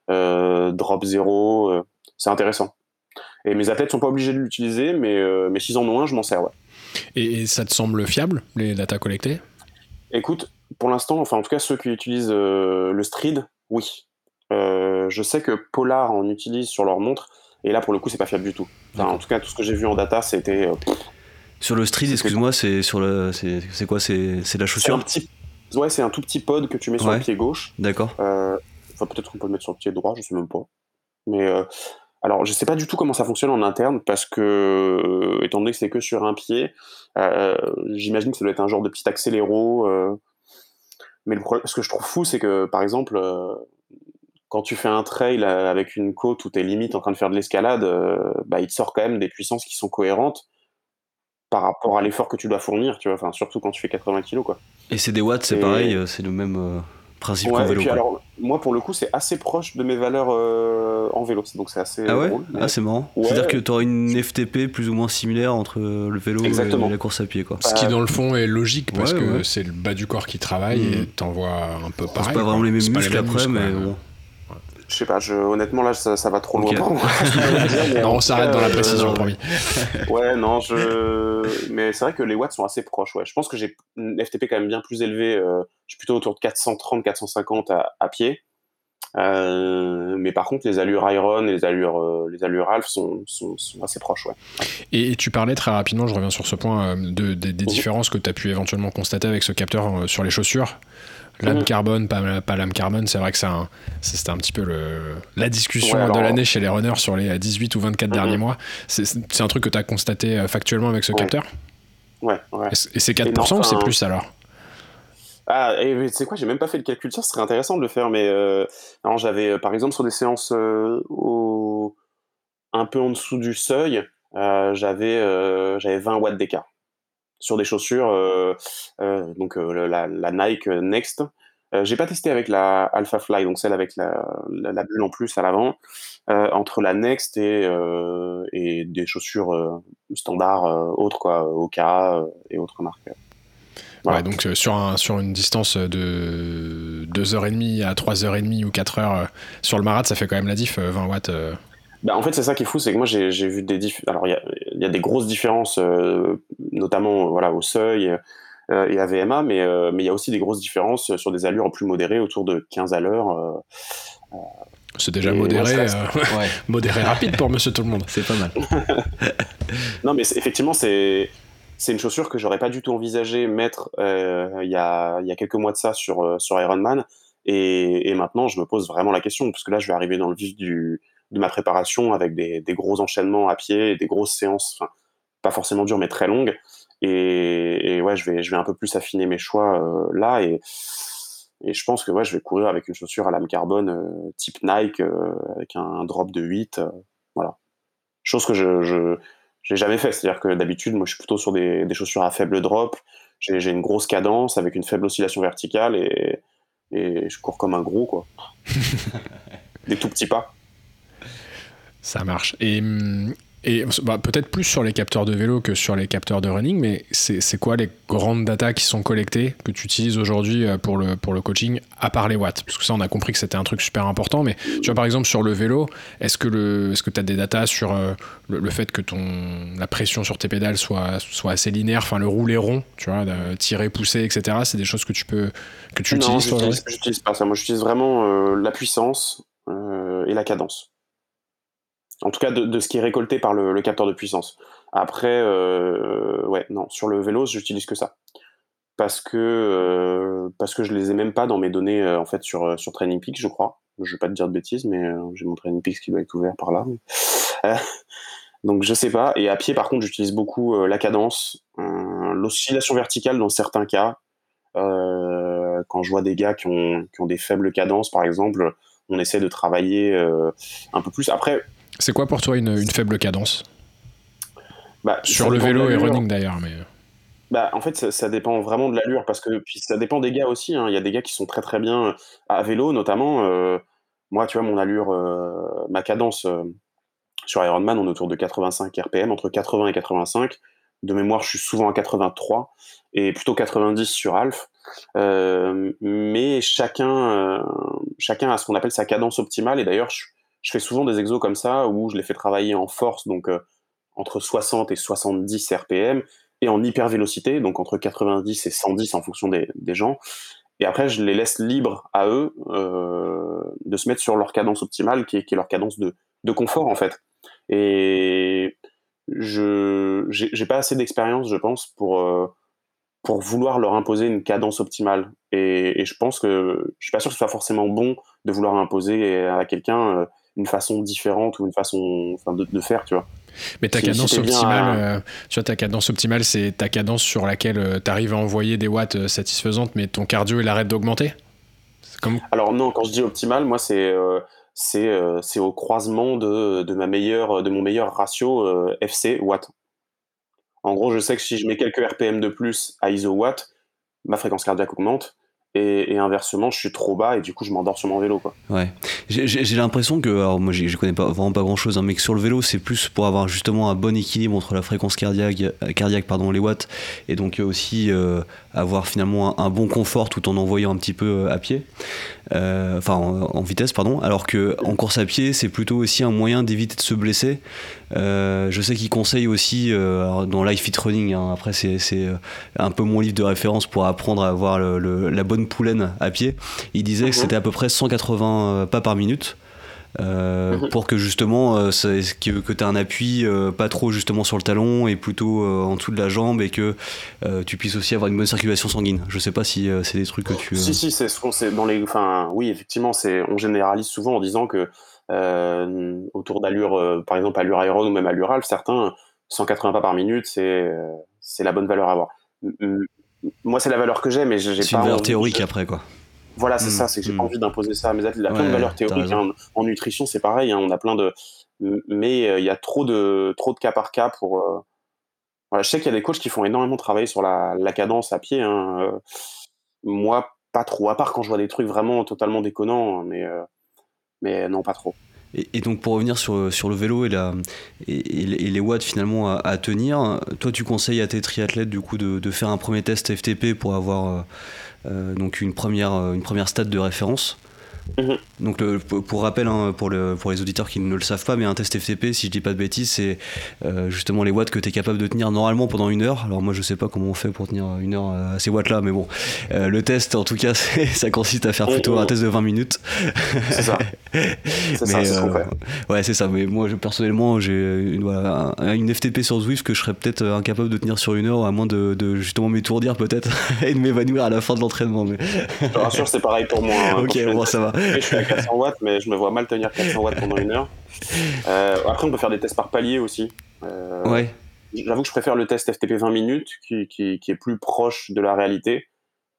drop zéro. c'est intéressant. Et mes athlètes sont pas obligés de l'utiliser, mais, euh, mais s'ils en ont un, je m'en sers. Ouais. Et, et ça te semble fiable, les datas collectées? Écoute, pour l'instant, enfin en tout cas ceux qui utilisent euh, le Street, oui. Euh, je sais que Polar en utilise sur leur montre, et là pour le coup c'est pas fiable du tout. Enfin, en tout cas tout ce que j'ai vu en data c'était Sur le street, excuse-moi, c'est sur le, c'est quoi C'est la un chaussure petit, ouais c'est un tout petit pod que tu mets sur Ouais. le pied gauche. D'accord. Euh, Enfin peut-être qu'on peut le mettre sur le pied droit, je sais même pas. Mais euh, alors je sais pas du tout comment ça fonctionne en interne parce que euh, étant donné que c'est que sur un pied, euh, j'imagine que ça doit être un genre de petit accéléro. mais le problème, ce que je trouve fou, c'est que par exemple, quand tu fais un trail avec une côte où tu es limite en train de faire de l'escalade, euh, bah, il te sort quand même des puissances qui sont cohérentes par rapport à l'effort que tu dois fournir, tu vois. Enfin, surtout quand tu fais 80 kilos, quoi. Et c'est des watts, c'est Et- pareil, euh, c'est le même euh, principe Ouais, qu'en et vélo. puis alors, moi pour le coup, c'est assez proche de mes valeurs euh, en vélo, donc c'est assez ah ouais? drôle. mais- Ah, c'est marrant. Ouais. C'est-à-dire que tu auras une FTP plus ou moins similaire entre le vélo Exactement. et la course à pied, quoi. Ce qui, dans le fond, est logique parce Ouais, que ouais. c'est le bas du corps qui travaille Mhm. et t'envoies un peu pareil. c'est pas vraiment les mêmes muscles après, muscles, mais bon. Je sais pas, je, honnêtement là ça, ça va trop Ok. loin. pour moi. Non, on s'arrête dans la Euh, précision, promis. Ouais, non, je. Mais c'est vrai que les watts sont assez proches. Ouais. Je pense que j'ai une FTP quand même bien plus élevée. euh, je suis plutôt autour de 430, 450 à, à pied. Euh, mais par contre, les allures Iron et les allures, euh, les allures Alpha sont, sont, sont assez proches. Ouais. Et, et tu parlais très rapidement, je reviens sur ce point, euh, de, des- des différences que tu as pu éventuellement constater avec ce capteur euh, sur les chaussures. Lame Mhm. carbone, pas, pas lame carbone, c'est vrai que c'est un- c'était un petit peu le, la discussion Ouais, alors- de l'année chez les runners sur les 18 ou 24 Mhm. derniers mois. C'est un truc que tu as constaté euh, factuellement avec ce Ouais. capteur? Ouais, ouais. Et c'est- Et c'est 4% ou c'est plus alors? Ah, et tu sais quoi, j'ai même pas fait le calcul, ça serait intéressant de le faire, mais euh, j'avais, euh, par exemple, sur des séances euh, au... un peu en dessous du seuil, euh, j'avais euh, j'avais 20 watts d'écart. Sur des chaussures, euh, euh, donc euh, la, Nike Next. J'ai pas testé avec la Alpha Fly, donc celle avec la, la, bulle en plus à l'avant. Entre la Next et, et des chaussures standards autres, quoi, Oka et autres marques. Ouais, donc sur, un, sur une distance de 2h30 à 3h30 ou 4h euh, sur le marat, ça fait quand même la diff, euh, 20 watts. Bah, en fait, c'est ça qui est fou, c'est que moi j'ai j'ai vu des diff... alors il y a, il y a des grosses différences, euh, notamment euh, voilà au seuil euh, et à VMA, mais euh, mais il y a aussi des grosses différences sur des allures plus modérées, autour de 15 à l'heure. euh. C'est déjà moi, modéré, euh, Ouais, modéré rapide pour monsieur tout le monde. c'est pas mal. Non, mais c'est- effectivement, c'est c'est une chaussure que j'aurais pas du tout envisagé mettre euh, il y a il y a quelques mois de ça sur euh, sur Ironman, et, et maintenant je me pose vraiment la question parce que là je vais arriver dans le vif du de ma préparation avec des, des gros enchaînements à pied, et des grosses séances, enfin pas forcément dures mais très longues, et, et ouais je vais je vais un peu plus affiner mes choix euh, là et et je pense que ouais, je vais courir avec une chaussure à lame carbone euh, type Nike euh, avec un, drop de 8 euh, voilà chose que je, je j'ai jamais fait. C'est-à-dire que d'habitude, moi, je suis plutôt sur des, des chaussures à faible drop. J'ai j'ai une grosse cadence avec une faible oscillation verticale et, et je cours comme un gros, quoi. des tout petits pas. Ça marche. Et, et bah, peut-être plus sur les capteurs de vélo que sur les capteurs de running, mais c'est quoi les grandes datas qui sont collectées, que tu utilises aujourd'hui euh, pour le, pour le coaching, à part les watts? Parce que ça, on a compris que c'était un truc super important, mais tu vois, par exemple, sur le vélo, est-ce que tu est as des datas sur euh, le, le fait que ton, la pression sur tes pédales soit, soit assez linéaire, enfin le rouler rond, tu vois, tirer, pousser, etc. C'est des choses que tu peux que tu non, utilises toi, j'utilise j'utilise pas ça. Moi, j'utilise vraiment euh, la puissance euh, et la cadence. En tout cas, de, ce qui est récolté par le, capteur de puissance. Après, euh, ouais, non, sur le vélo, j'utilise que ça. Parce que, euh, parce que je les ai même pas dans mes données, euh, en fait, sur, euh, sur Training Peaks, je crois. Je vais pas te dire de bêtises, mais j'ai mon Training Peaks qui doit être ouvert par là. Donc, je sais pas. Et à pied, par contre, j'utilise beaucoup la cadence, l'oscillation verticale dans certains cas. Quand je vois des gars qui ont, qui ont des faibles cadences, par exemple, on essaie de travailler un peu plus. Après, C'est quoi pour toi une, une faible cadence bah, Sur le vélo et running d'ailleurs, mais. Bah, en fait, ça, ça dépend vraiment de l'allure parce que puis ça dépend des gars aussi. hein. Il y a des gars qui sont très très bien à vélo, notamment. euh, moi, tu vois, mon allure, euh, ma cadence euh, sur Ironman, on est autour de 85 RPM, entre 80 et 85. De mémoire, je suis souvent à 83 et plutôt 90 sur Alf. Euh, mais chacun, euh, chacun a ce qu'on appelle sa cadence optimale. Et d'ailleurs, je, je fais souvent des exos comme ça où je les fais travailler en force, donc euh, entre 60 et 70 RPM et en hyper vélocité, donc entre 90 et 110 en fonction des, gens. Et après, je les laisse libres à eux euh, de se mettre sur leur cadence optimale, qui est, leur cadence de, confort en fait. Et je j'ai pas assez d'expérience, je pense, pour euh, pour vouloir leur imposer une cadence optimale. Et, et je pense que je suis pas sûr que ce soit forcément bon de vouloir imposer à quelqu'un une façon différente ou une façon enfin, de, de faire, tu vois. Mais ta cadence optimale, à- euh, tu vois, ta cadence optimale, c'est ta cadence sur laquelle tu arrives à envoyer des watts euh, satisfaisantes, mais ton cardio il arrête d'augmenter? Comme Alors non, quand je dis optimal, moi c'est euh, c'est euh, au croisement de, de ma meilleure de mon meilleur ratio euh, FC watt. En gros, je sais que si je mets quelques RPM de plus à iso watt, ma fréquence cardiaque augmente et, inversement, je suis trop bas et du coup, je m'endors sur mon vélo. Quoi. Ouais. J'ai l'impression que, alors moi, je connais pas, vraiment pas grand chose, hein, mais que sur le vélo, c'est plus pour avoir justement un bon équilibre entre la fréquence cardiaque, euh, cardiaque pardon, les watts, et donc aussi euh, avoir finalement un, bon confort tout en envoyant un petit peu à pied, euh, enfin en, vitesse, pardon. Alors que en course à pied, c'est plutôt aussi un moyen d'éviter de se blesser. je sais qu'il conseille aussi dans Life Fit Running, hein, après c'est un peu mon livre de référence pour apprendre à avoir la bonne poulaine à pied. Il disait que mhm. c'était à peu près 180 euh, pas par minute. Euh, mhm. pour que justement euh, que, que tu as un appui pas trop justement sur le talon et plutôt en dessous de la jambe et que tu puisses aussi avoir une bonne circulation sanguine. Je sais pas si c'est des trucs que tu. Si si c'est ce dans les. Enfin oui effectivement c'est on généralise souvent en disant que autour d'allure par exemple allure aéron ou même allure alpha certains 180 pas par minute c'est c'est la bonne valeur à avoir moi, c'est la valeur que j'ai, mais j'ai pas. C'est une valeur théorique après, quoi. Voilà, c'est hmm. ça, c'est que j'ai pas hmm. envie d'imposer ça à mes athlètes. Il y a plein de valeurs théoriques. Hein. En, nutrition, c'est pareil, hein, on a plein de. Mais euh, il y a trop de, trop de cas par cas pour. Euh, voilà, je sais qu'il y a des coachs qui font énormément travailler sur la, la cadence à pied. Hein. Euh, moi, pas trop, à part quand je vois des trucs vraiment totalement déconnants, mais, mais non, pas trop. Et, donc pour revenir sur, sur le vélo et, la, et, les watts finalement à, tenir, toi tu conseilles à tes triathlètes du coup de, de faire un premier test FTP pour avoir donc une première, une première stade de référence Mhm. Donc le, pour rappel, hein, pour, le, pour les auditeurs qui ne le savent pas, mais un test FTP, si je dis pas de bêtises, c'est euh, justement les watts que tu es capable de tenir normalement pendant une heure. Alors moi je sais pas comment on fait pour tenir une heure à ces watts là, mais bon, euh, le test en tout cas ça consiste à faire plutôt un test de 20 minutes. C'est ça. c'est ça, euh, Ouais, c'est ça. Mais moi personnellement j'ai une, voilà, une, FTP sur Zwift que je serais peut-être incapable de tenir sur une heure, à moins de, de justement m'étourdir peut-être et de m'évanouir à la fin de l'entraînement. Mais... Je te rassure, c'est pareil pour moi. Hein, ok, bon, ça va je suis à 400 watts, mais je me vois mal tenir 400 watts pendant une heure. Euh, après, on peut faire des tests par palier aussi. Euh, ouais. J'avoue que je préfère le test FTP 20 minutes, qui, qui, qui est plus proche de la réalité,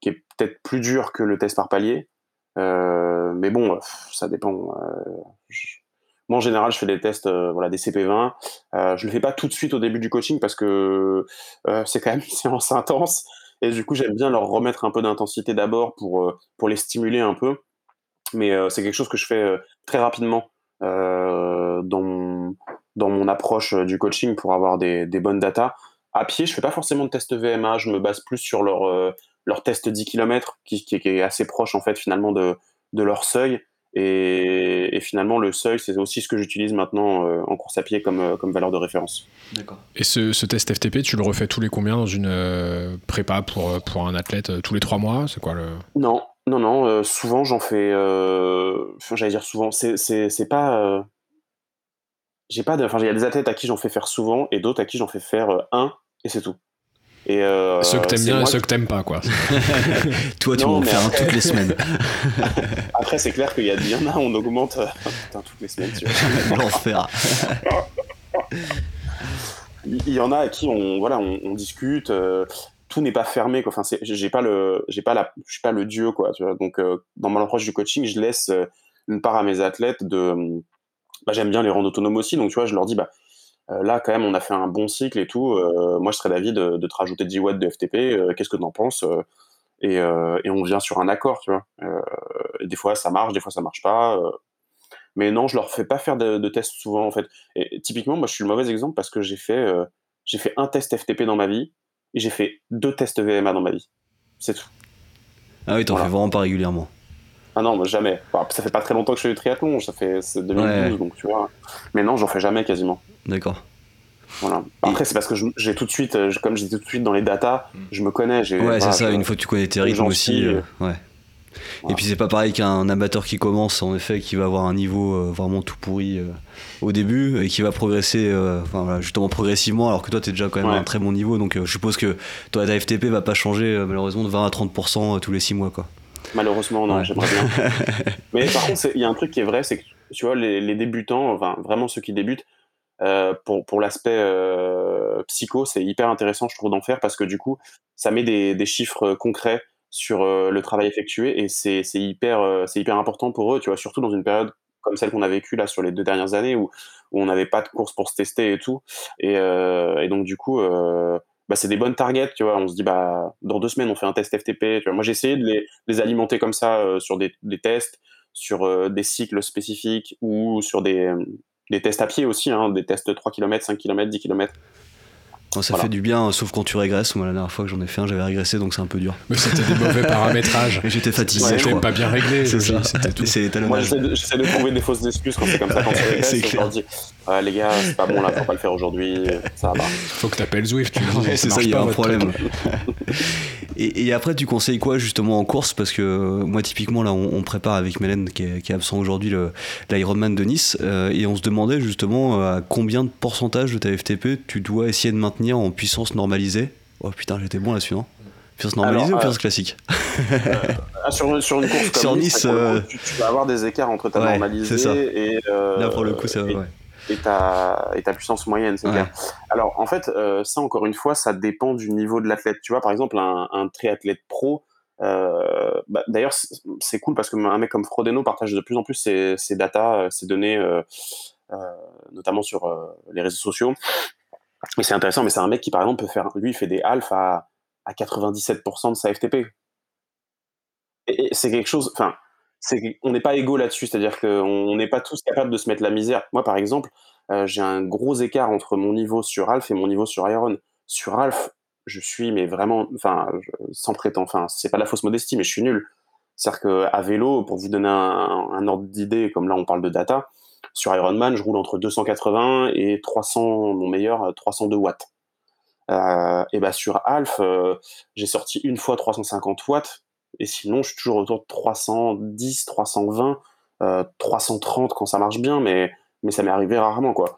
qui est peut-être plus dur que le test par palier. Euh, mais bon, ça dépend. Moi, en général, je fais des tests, voilà, des CP20. je le fais pas tout de suite au début du coaching parce que c'est quand même une séance intense. Et du coup, j'aime bien leur remettre un peu d'intensité d'abord pour, pour les stimuler un peu mais euh, c'est quelque chose que je fais euh, très rapidement euh, dans, mon, dans mon approche du coaching pour avoir des, des, bonnes datas. À pied, je fais pas forcément de test VMA, je me base plus sur leur, leur test 10 km qui, qui, est assez proche en fait finalement de, de leur seuil. Et, et, finalement, le seuil, c'est aussi ce que j'utilise maintenant en course à pied comme, comme valeur de référence. D'accord. Et ce, ce, test FTP, tu le refais tous les combien dans une prépa pour, pour un athlète Tous les trois mois? C'est quoi le? Non, non, non, euh, souvent j'en fais. Euh, j'allais dire souvent, c'est, pas. Euh, j'ai pas de. Enfin, il y a des athlètes à qui j'en fais faire souvent et d'autres à qui j'en fais faire un et c'est tout. Et ceux que t'aimes bien et ceux que t'aimes pas, quoi. Toi, tu m'en fais un toutes les semaines. après, c'est clair qu'il y, y, en a, on augmente toutes les semaines. Tu vois. L'enfer. Il y en a à qui on, voilà, on, discute tout n'est pas fermé quoi. enfin j'ai pas le j'ai pas la je suis pas le dieu quoi tu vois. Donc euh, dans mon approche du coaching je laisse euh, une part à mes athlètes de bah, j'aime bien les rendre autonomes aussi. Donc tu vois je leur dis bah euh, là quand même on a fait un bon cycle et tout moi je serais d'avis de, te rajouter 10 watts de FTP qu'est-ce que tu en penses et, et, on vient sur un accord tu vois. Des fois ça marche des fois ça marche pas mais non je leur fais pas faire de, de, tests souvent en fait. Typiquement moi je suis le mauvais exemple parce que j'ai fait j'ai fait un test FTP dans ma vie et j'ai fait deux tests VMA dans ma vie. C'est tout. Ah oui, t'en fais vraiment pas régulièrement. Ah non, jamais. ça fait pas très longtemps que je fais du triathlon, ça fait 2012, donc tu vois. Mais non, j'en fais jamais quasiment. D'accord. Voilà. Après, c'est parce que j'ai tout de suite, euh, comme j'ai tout de suite dans les datas, mm. je me connais. Ouais, c'est ça, une fois que tu connais tes rythmes aussi. Euh, ouais. Et puis c'est pas pareil qu'un amateur qui commence, en effet, qui va avoir un niveau euh, vraiment tout pourri euh, au début et qui va progresser, euh, justement progressivement, alors que toi t'es déjà quand même à un très bon niveau. Donc je suppose que toi ta FTP va pas changer malheureusement de 20 à 30% tous les 6 mois. Quoi. Malheureusement, non, j'aimerais bien. Mais par contre, il y a un truc qui est vrai, c'est que tu vois, les, débutants, enfin vraiment ceux qui débutent, pour, pour l'aspect psycho, c'est hyper intéressant, je trouve, d'en faire parce que du coup, ça met des, des chiffres concrets sur euh, le travail effectué et c'est hyper, euh, c'est hyper important pour eux, tu vois, surtout dans une période comme celle qu'on a vécue là sur les deux dernières années où, où on n'avait pas de course pour se tester et tout. Et, euh, donc du coup, bah, c'est des bonnes targets, tu vois. On se dit, bah, dans deux semaines, on fait un test FTP. Tu vois. Moi, j'ai essayé de les, les, alimenter comme ça sur des, des, tests, sur des cycles spécifiques ou sur des, des tests à pied aussi, hein, des tests 3 km, 5 km, 10 km. Quand ça fait du bien, sauf quand tu régresses. Moi, la dernière fois que j'en ai fait un, j'avais régressé, donc c'est un peu dur. Mais c'était des mauvais paramétrages. J'étais fatigué. Ouais, C'était pas bien réglé. C'est ça. C'était Moi, j'essaie de, de, trouver des fausses excuses quand c'est comme ça. Quand c'est clair. Je dis, ah, les gars, c'est pas bon là, faut pas le faire aujourd'hui. Ça va. Faut que t'appelles Zwift. Tu ouais, c'est ça, il y a un problème. et, et, après, tu conseilles quoi justement en course? Parce que moi, typiquement, là, on, on prépare avec Mélène, qui est, qui est absent aujourd'hui, l'Ironman de Nice, euh, et on se demandait justement à combien de pourcentage de ta FTP tu dois essayer de maintenir en puissance normalisée. Oh putain, j'étais bon là-dessus, non Puissance normalisée Alors, ou puissance euh, classique euh, sur, sur, une course comme sur Nice, Nice euh... tu, tu, vas avoir des écarts entre ta ouais, normalisée ça. et, euh, là pour le coup, c'est et, ouais. et, ta, et ta puissance moyenne, c'est Ouais. clair. Alors en fait, euh, ça encore une fois, ça dépend du niveau de l'athlète. Tu vois, par exemple, un, un triathlète pro. Euh, bah, D'ailleurs, c'est- cool parce que un mec comme Frodeno partage de plus en plus ses, ses datas, euh, ses données, euh, euh, notamment sur euh, les réseaux sociaux. Et c'est intéressant, mais c'est un mec qui, par exemple, peut faire, lui, il fait des halfs à, à 97% de sa FTP. Et, c'est quelque chose, enfin, on n'est pas égaux là-dessus, c'est-à-dire qu'on n'est pas tous capables de se mettre la misère. Moi, par exemple, euh, j'ai un gros écart entre mon niveau sur half et mon niveau sur iron. Sur half, je suis, mais vraiment, enfin, sans prétendre, enfin, c'est pas de la fausse modestie, mais je suis nul. C'est-à-dire qu'à vélo, pour vous donner un ordre d'idée, comme là on parle de data, sur Ironman, je roule entre 280 et 300, mon meilleur, euh, 302 watts. Euh, et bah sur Alf, euh, j'ai sorti une fois 350 watts, et sinon je suis toujours autour de 310, 320, euh, 330 quand ça marche bien, mais, mais ça m'est arrivé rarement quoi.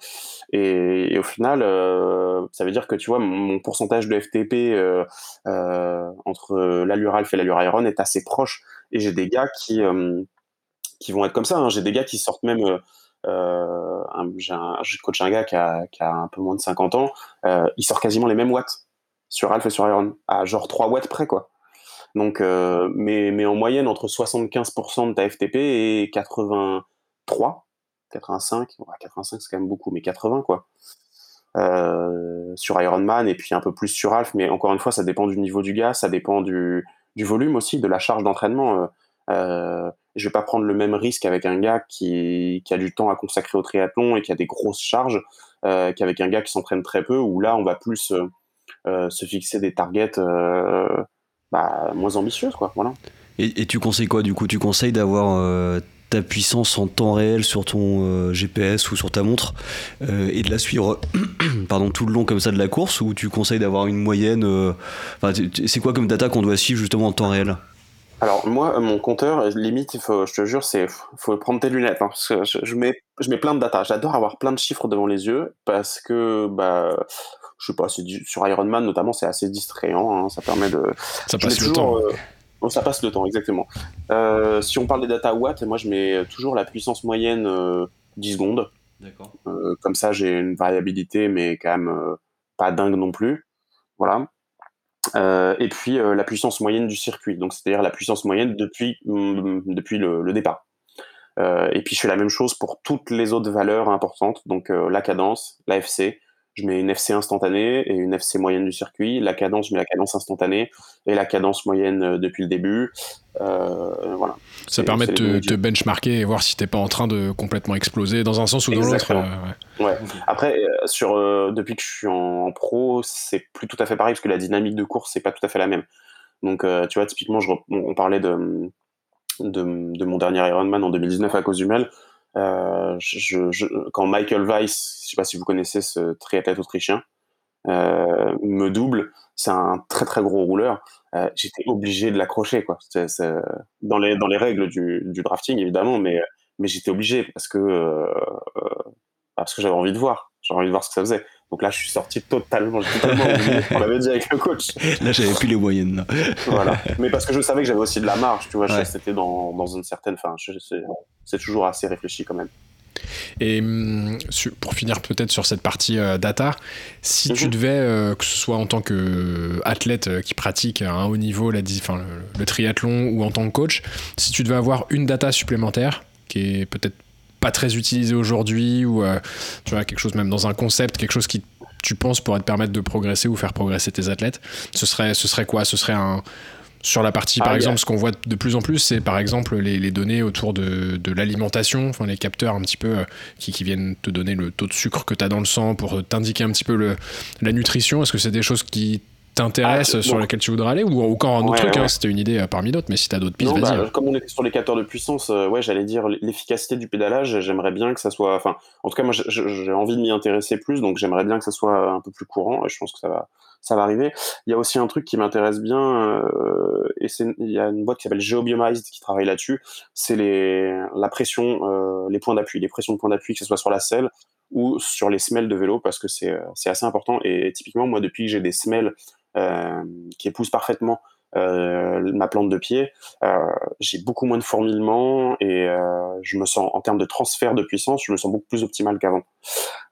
Et, au final, euh, ça veut dire que tu vois, mon, pourcentage de FTP euh, euh, entre l'allure Alf et l'allure Iron est assez proche. Et j'ai des gars qui, euh, qui vont être comme ça. hein. J'ai des gars qui sortent même. Euh, j'ai coach un gars qui a, un peu moins de 50 ans. euh, il sort quasiment les mêmes watts sur Alpha et sur Iron, à genre 3 watts près, quoi. Donc, euh, mais, en moyenne, entre 75% de ta FTP et 83, 85, ouais, 85 c'est quand même beaucoup, mais 80, quoi. Euh, sur Ironman et puis un peu plus sur Alf, mais encore une fois, ça dépend du niveau du gars, ça dépend du, volume aussi, de la charge d'entraînement. Je vais pas prendre le même risque avec un gars qui, a du temps à consacrer au triathlon et qui a des grosses charges euh, qu'avec un gars qui s'entraîne très peu, où là, on va plus euh, euh, se fixer des targets bah, moins ambitieuses, quoi. Voilà. Et, tu conseilles quoi du coup? Tu conseilles d'avoir ta puissance en temps réel sur ton GPS ou sur ta montre et de la suivre pardon, tout le long comme ça de la course ou tu conseilles d'avoir une moyenne C'est quoi comme data qu'on doit suivre justement en temps réel? Alors moi, mon compteur, limite, il faut, je te jure, c'est faut prendre tes lunettes. hein, parce que je, je mets, je mets plein de data. J'adore avoir plein de chiffres devant les yeux parce que, bah, je sais pas, sur Ironman notamment, c'est assez distrayant. hein, ça permet de. Ça passe le toujours, temps. euh, oh, ça passe le temps, exactement. Euh, si on parle des data watts, moi je mets toujours la puissance moyenne euh, 10 secondes. D'accord. Euh, comme ça, j'ai une variabilité, mais quand même euh, pas dingue non plus. Voilà. Euh, et puis euh, la puissance moyenne du circuit, donc c'est-à-dire la puissance moyenne depuis, mm, depuis le, départ. Euh, et puis je fais la même chose pour toutes les autres valeurs importantes, donc la cadence, la FC, je mets une FC instantanée et une FC moyenne du circuit. La cadence, je mets la cadence instantanée et la cadence moyenne euh, depuis le début. Euh, voilà. Ça permet de te, te benchmarker et voir si t'es pas en train de complètement exploser dans un sens ou dans l'autre. Euh, ouais. Ouais. Après, sur, euh, depuis que je suis en, en pro, c'est plus tout à fait pareil parce que la dynamique de course, c'est pas tout à fait la même. Donc, tu vois, typiquement, je, on, on parlait de, de, de mon dernier Ironman en 2019 à Cozumel. Euh, je, quand Michael Weiss, je sais pas si vous connaissez ce triathlète autrichien, euh, me double, c'est un très très gros rouleur. Euh, J'étais obligé de l'accrocher, quoi. Dans les règles du, drafting évidemment, mais mais j'étais obligé parce que euh, euh, parce que j'avais envie de voir. J'avais envie de voir ce que ça faisait. Donc là, je suis sorti totalement, j'ai totalement oublié. On l'avait dit avec le coach. Là, j'avais plus les moyennes. Là. Voilà. Mais parce que je savais que j'avais aussi de la marge, tu vois. Ouais. C'était dans, dans une certaine. Enfin, je- c'est c'est toujours assez réfléchi quand même. Et su- pour finir peut-être sur cette partie euh, data, si tu Mhm. devais, euh, que ce soit en tant qu'athlète euh, qui pratique à un haut niveau la, dis- enfin, le, le triathlon ou en tant que coach, si tu devais avoir une data supplémentaire qui est peut-être pas très utilisée aujourd'hui ou euh, tu vois quelque chose même dans un concept, quelque chose qui tu penses pourrait te permettre de progresser ou faire progresser tes athlètes, ce serait, ce serait quoi? Ce serait un sur la partie, par Ah, exemple, ce qu'on voit de plus en plus, c'est par exemple les, les données autour de, de l'alimentation, enfin les capteurs un petit peu euh, qui, qui viennent te donner le taux de sucre que tu as dans le sang pour t'indiquer un petit peu le, la nutrition. Est-ce que c'est des choses qui t'intéressent, Ah, sur bon. lesquelles tu voudrais aller ou encore un autre Ouais, truc hein. C'était une idée euh, parmi d'autres, mais si tu as d'autres pistes, Non, vas-y. bah, hein. comme on était sur les capteurs de puissance, euh, ouais, j'allais dire l'efficacité du pédalage. J'aimerais bien que ça soit, enfin, en tout cas, moi, j'ai envie de m'y intéresser plus, donc j'aimerais bien que ça soit un peu plus courant. Et je pense que ça va, ça va arriver. Il y a aussi un truc qui m'intéresse bien, euh, et c'est, il y a une boîte qui s'appelle GeoBiomized qui travaille là-dessus. C'est les, la pression, euh, les points d'appui, les pressions de points d'appui, que ce soit sur la selle ou sur les semelles de vélo, parce que c'est, euh, c'est assez important. Et typiquement, moi, depuis que j'ai des semelles euh, qui épousent parfaitement euh, ma plante de pied, euh, j'ai beaucoup moins de fourmillement et euh, je me sens, en termes de transfert de puissance, je me sens beaucoup plus optimal qu'avant.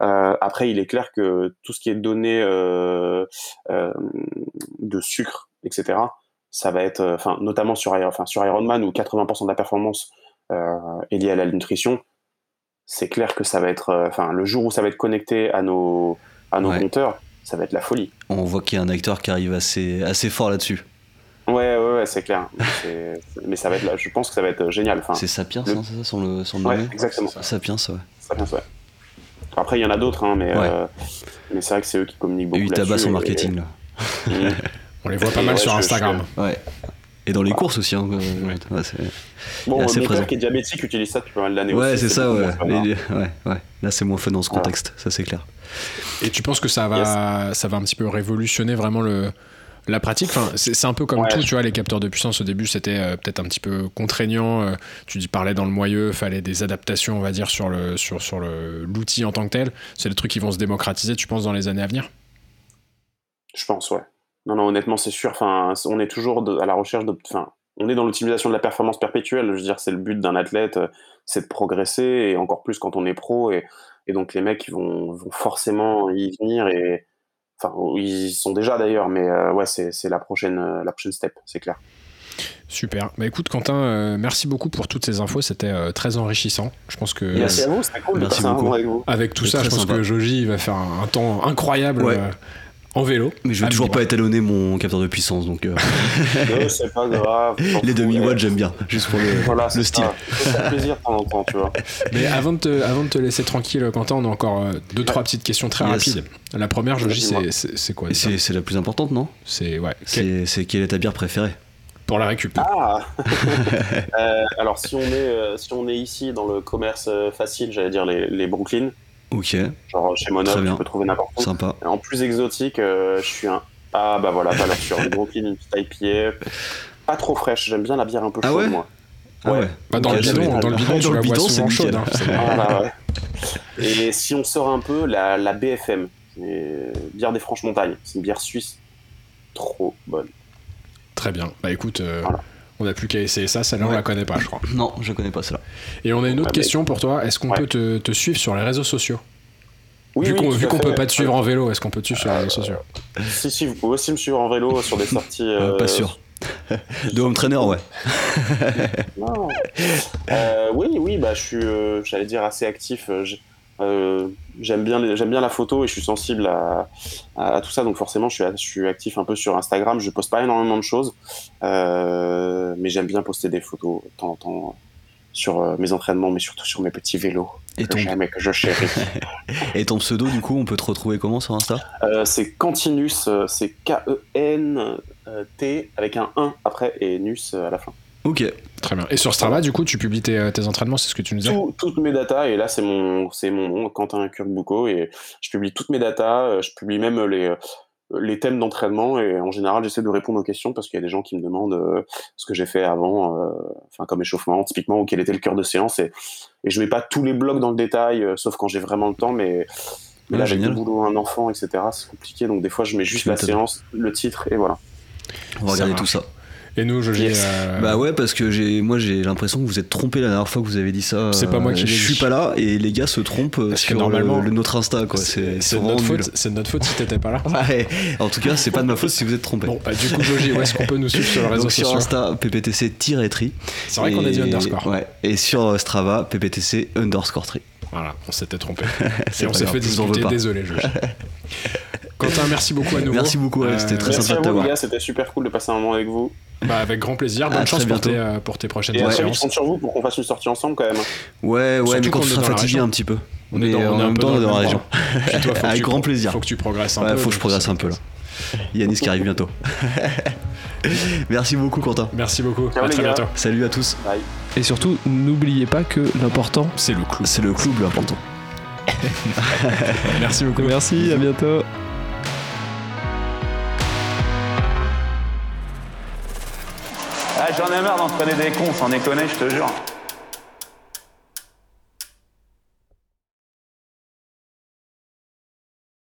Euh, après, il est clair que tout ce qui est donné euh, euh, de sucre, etc., ça va être, euh, enfin, notamment sur, Iron- enfin, sur Ironman où 80% de la performance euh, est liée à la nutrition, c'est clair que ça va être, euh, enfin, le jour où ça va être connecté à nos, à nos Ouais. compteurs, ça va être la folie. On voit qu'il y a un acteur qui arrive assez, assez fort là-dessus. Ouais, ouais, ouais, c'est clair. Mais ça va être, je pense que ça va être génial. Enfin, C'est Sapiens, le- hein, c'est ça, son, le, son ouais, nom exactement. Sapiens, ouais. Ça vient, ouais. Après, il y en a d'autres, hein, mais, Ouais. euh, mais c'est vrai que c'est eux qui communiquent Et beaucoup. il tabasse là-dessus, en et- marketing, là. On les voit pas Et mal ouais, sur je- Instagram. Ouais. Et dans les Bah. courses aussi. Hein, euh, ouais, c'est- Bon, assez mon présent. père qui est diabétique utilise ça depuis pas mal d'années ouais, aussi. c'est ça, ouais. hein. Ouais, ouais. Là, c'est moins fun dans ce Voilà. contexte, ça c'est clair. Et tu penses que ça va, ça va un petit peu révolutionner vraiment le, la pratique? Enfin, c'est, un peu comme Ouais, tout, tu vois, les capteurs de puissance au début c'était euh, peut-être un petit peu contraignant. euh, tu dis parlais dans le moyeu, fallait des adaptations, on va dire, sur, le, sur, sur le, l'outil en tant que tel. C'est des trucs qui vont se démocratiser, tu penses, dans les années à venir? Je pense, ouais. Non, non, honnêtement, c'est sûr. Enfin, on est toujours de- à la recherche de. Enfin, on est dans l'optimisation de la performance perpétuelle. Je veux dire, c'est le but d'un athlète, euh, c'est de progresser, et encore plus quand on est pro. Et, et donc, les mecs, ils vont, vont forcément y venir. Et enfin, ils y sont déjà d'ailleurs, mais euh, ouais, c'est, c'est la prochaine, euh, la prochaine step, c'est clair. Super. Bah écoute, Quentin, euh, merci beaucoup pour toutes ces infos. C'était euh, très enrichissant. Je pense que. Merci à vous, c'était cool Merci de passer un beaucoup. moment avec vous. Avec tout ça, je pense sympa. que Joji va faire un, un temps incroyable Ouais. En vélo. Mais je vais Ah, toujours pas étalonner mon capteur de puissance, donc euh, Non, c'est pas grave. je les fous. demi-watts, Ouais. j'aime bien, juste pour le, Voilà, le c'est style. ça. Fait plaisir de temps en temps, tu vois. Mais avant de, te, avant de te laisser tranquille, Quentin, on a encore euh, deux, trois petites questions très Yes. rapides. La première, Joji, Dis-moi. c'est, quoi c'est c'est la plus importante, non? C'est ouais. C'est c'est quelle est ta bière préférée? Pour la récup. Ah Euh, Alors, si on, est, euh, si on est ici dans le commerce euh, facile, j'allais dire les, les Brooklyn, Ok, genre chez Très Monop, bien. tu peux trouver n'importe où. sympa. En plus exotique, euh, je suis un. Ah bah voilà, valeur sûre. Les Brooklyn, une petite IPA. Pas trop fraîche, j'aime bien la bière un peu Ah chaude, ouais moi. Ah Ouais. ouais. Bah, dans, le bidon, dans le bidon, Dans tu le la vois bidon, souvent c'est chaude. hein. Voilà, ouais. Et si on sort un peu, la, la BFM, bière des Franches-Montagnes. C'est une bière suisse. Trop bonne. Très bien. Bah écoute, euh, Voilà. On n'a plus qu'à essayer ça. Celle-là, on la connaît pas, je crois. Non, je connais pas cela. Et on a une autre Ouais, mais- question pour toi. Est-ce qu'on Ouais. peut te, te suivre sur les réseaux sociaux Oui, Vu oui, qu'on fait. peut pas te suivre en vélo, est-ce qu'on peut te suivre sur les réseaux sociaux Si, si, vous pouvez aussi me suivre en vélo sur des sorties. Euh, euh, pas sûr. De home trainer, ouais. Non. Euh, oui, oui, bah, je suis, euh, j'allais dire, assez actif. Euh, euh, j'aime bien, j'aime bien la photo et je suis sensible à, à, à tout ça, donc forcément, je suis, je suis actif un peu sur Instagram. Je poste pas énormément de choses, euh, mais j'aime bien poster des photos de temps en temps sur euh, mes entraînements, mais surtout sur mes petits vélos Et que ton, j'aime et que je chéris. et ton pseudo, du coup, on peut te retrouver comment sur Insta? Euh, c'est Cantinus, c'est K-E-N-T avec un 1 après et Nus à la fin. Ok, Très bien. Et sur Strava, du coup, tu publies tes, tes entraînements, c'est ce que tu nous disais Tout- toutes mes datas et là c'est mon c'est mon nom Quentin Kurbuco et je publie toutes mes datas euh, je publie même les euh, les thèmes d'entraînement et en général j'essaie de répondre aux questions parce qu'il y a des gens qui me demandent euh, ce que j'ai fait avant euh, enfin comme échauffement typiquement ou quel était le cœur de séance et, et je mets pas tous les blocs dans le détail euh, sauf quand j'ai vraiment le temps mais, là avec génial. le boulot un enfant etc c'est compliqué donc des fois je mets juste la séance le titre et voilà on va regarder tout ça. Et nous, je Yes. euh, Bah ouais, parce que j'ai, moi j'ai l'impression que vous êtes trompé la dernière fois que vous avez dit ça. C'est pas moi qui Euh, Je suis pas là et les gars se trompent euh, Parce que sur normalement, le, le- notre Insta quoi. C'est, de notre faute. C'est notre faute si t'étais pas là. Ouais. En tout cas, c'est pas de ma faute si vous êtes trompé. Bon, bah, du coup, Joji, où est-ce qu'on peut nous suivre sur les réseaux Donc sur sociaux Insta, pptc-tri. C'est vrai qu'on a dit underscore. Ouais. Et sur Strava, pptc underscore tri. Voilà, on s'était trompé. Et on s'est fait discuter. Désolé, Joji. Quentin, merci beaucoup à nouveau. Merci beaucoup, ouais, c'était très Merci sympa de à vous, t'avoir. les gars. C'était super cool de passer un moment avec vous. Bah, avec grand plaisir. Bonne À chance pour tes, euh, pour tes prochaines Et vite, je séances. compte sur vous pour qu'on fasse une sortie ensemble quand même. Ouais, ouais, Surtout mais quand dans la fatigué un petit peu. On est dans, on en est un même peu temps, on est le dans la région. toi, Avec grand plaisir. Faut que tu progresses un Ouais, peu. faut que je progresse un peu là. Yanis qui arrive bientôt. Merci beaucoup, Quentin. Merci beaucoup. Ciao, à très bientôt. Salut à tous. Bye. Et surtout, n'oubliez pas que l'important. C'est le clou. C'est le club l'important. Merci beaucoup. Merci, à bientôt. Ah, j'en ai marre d'entraîner des cons, sans déconner, je te jure.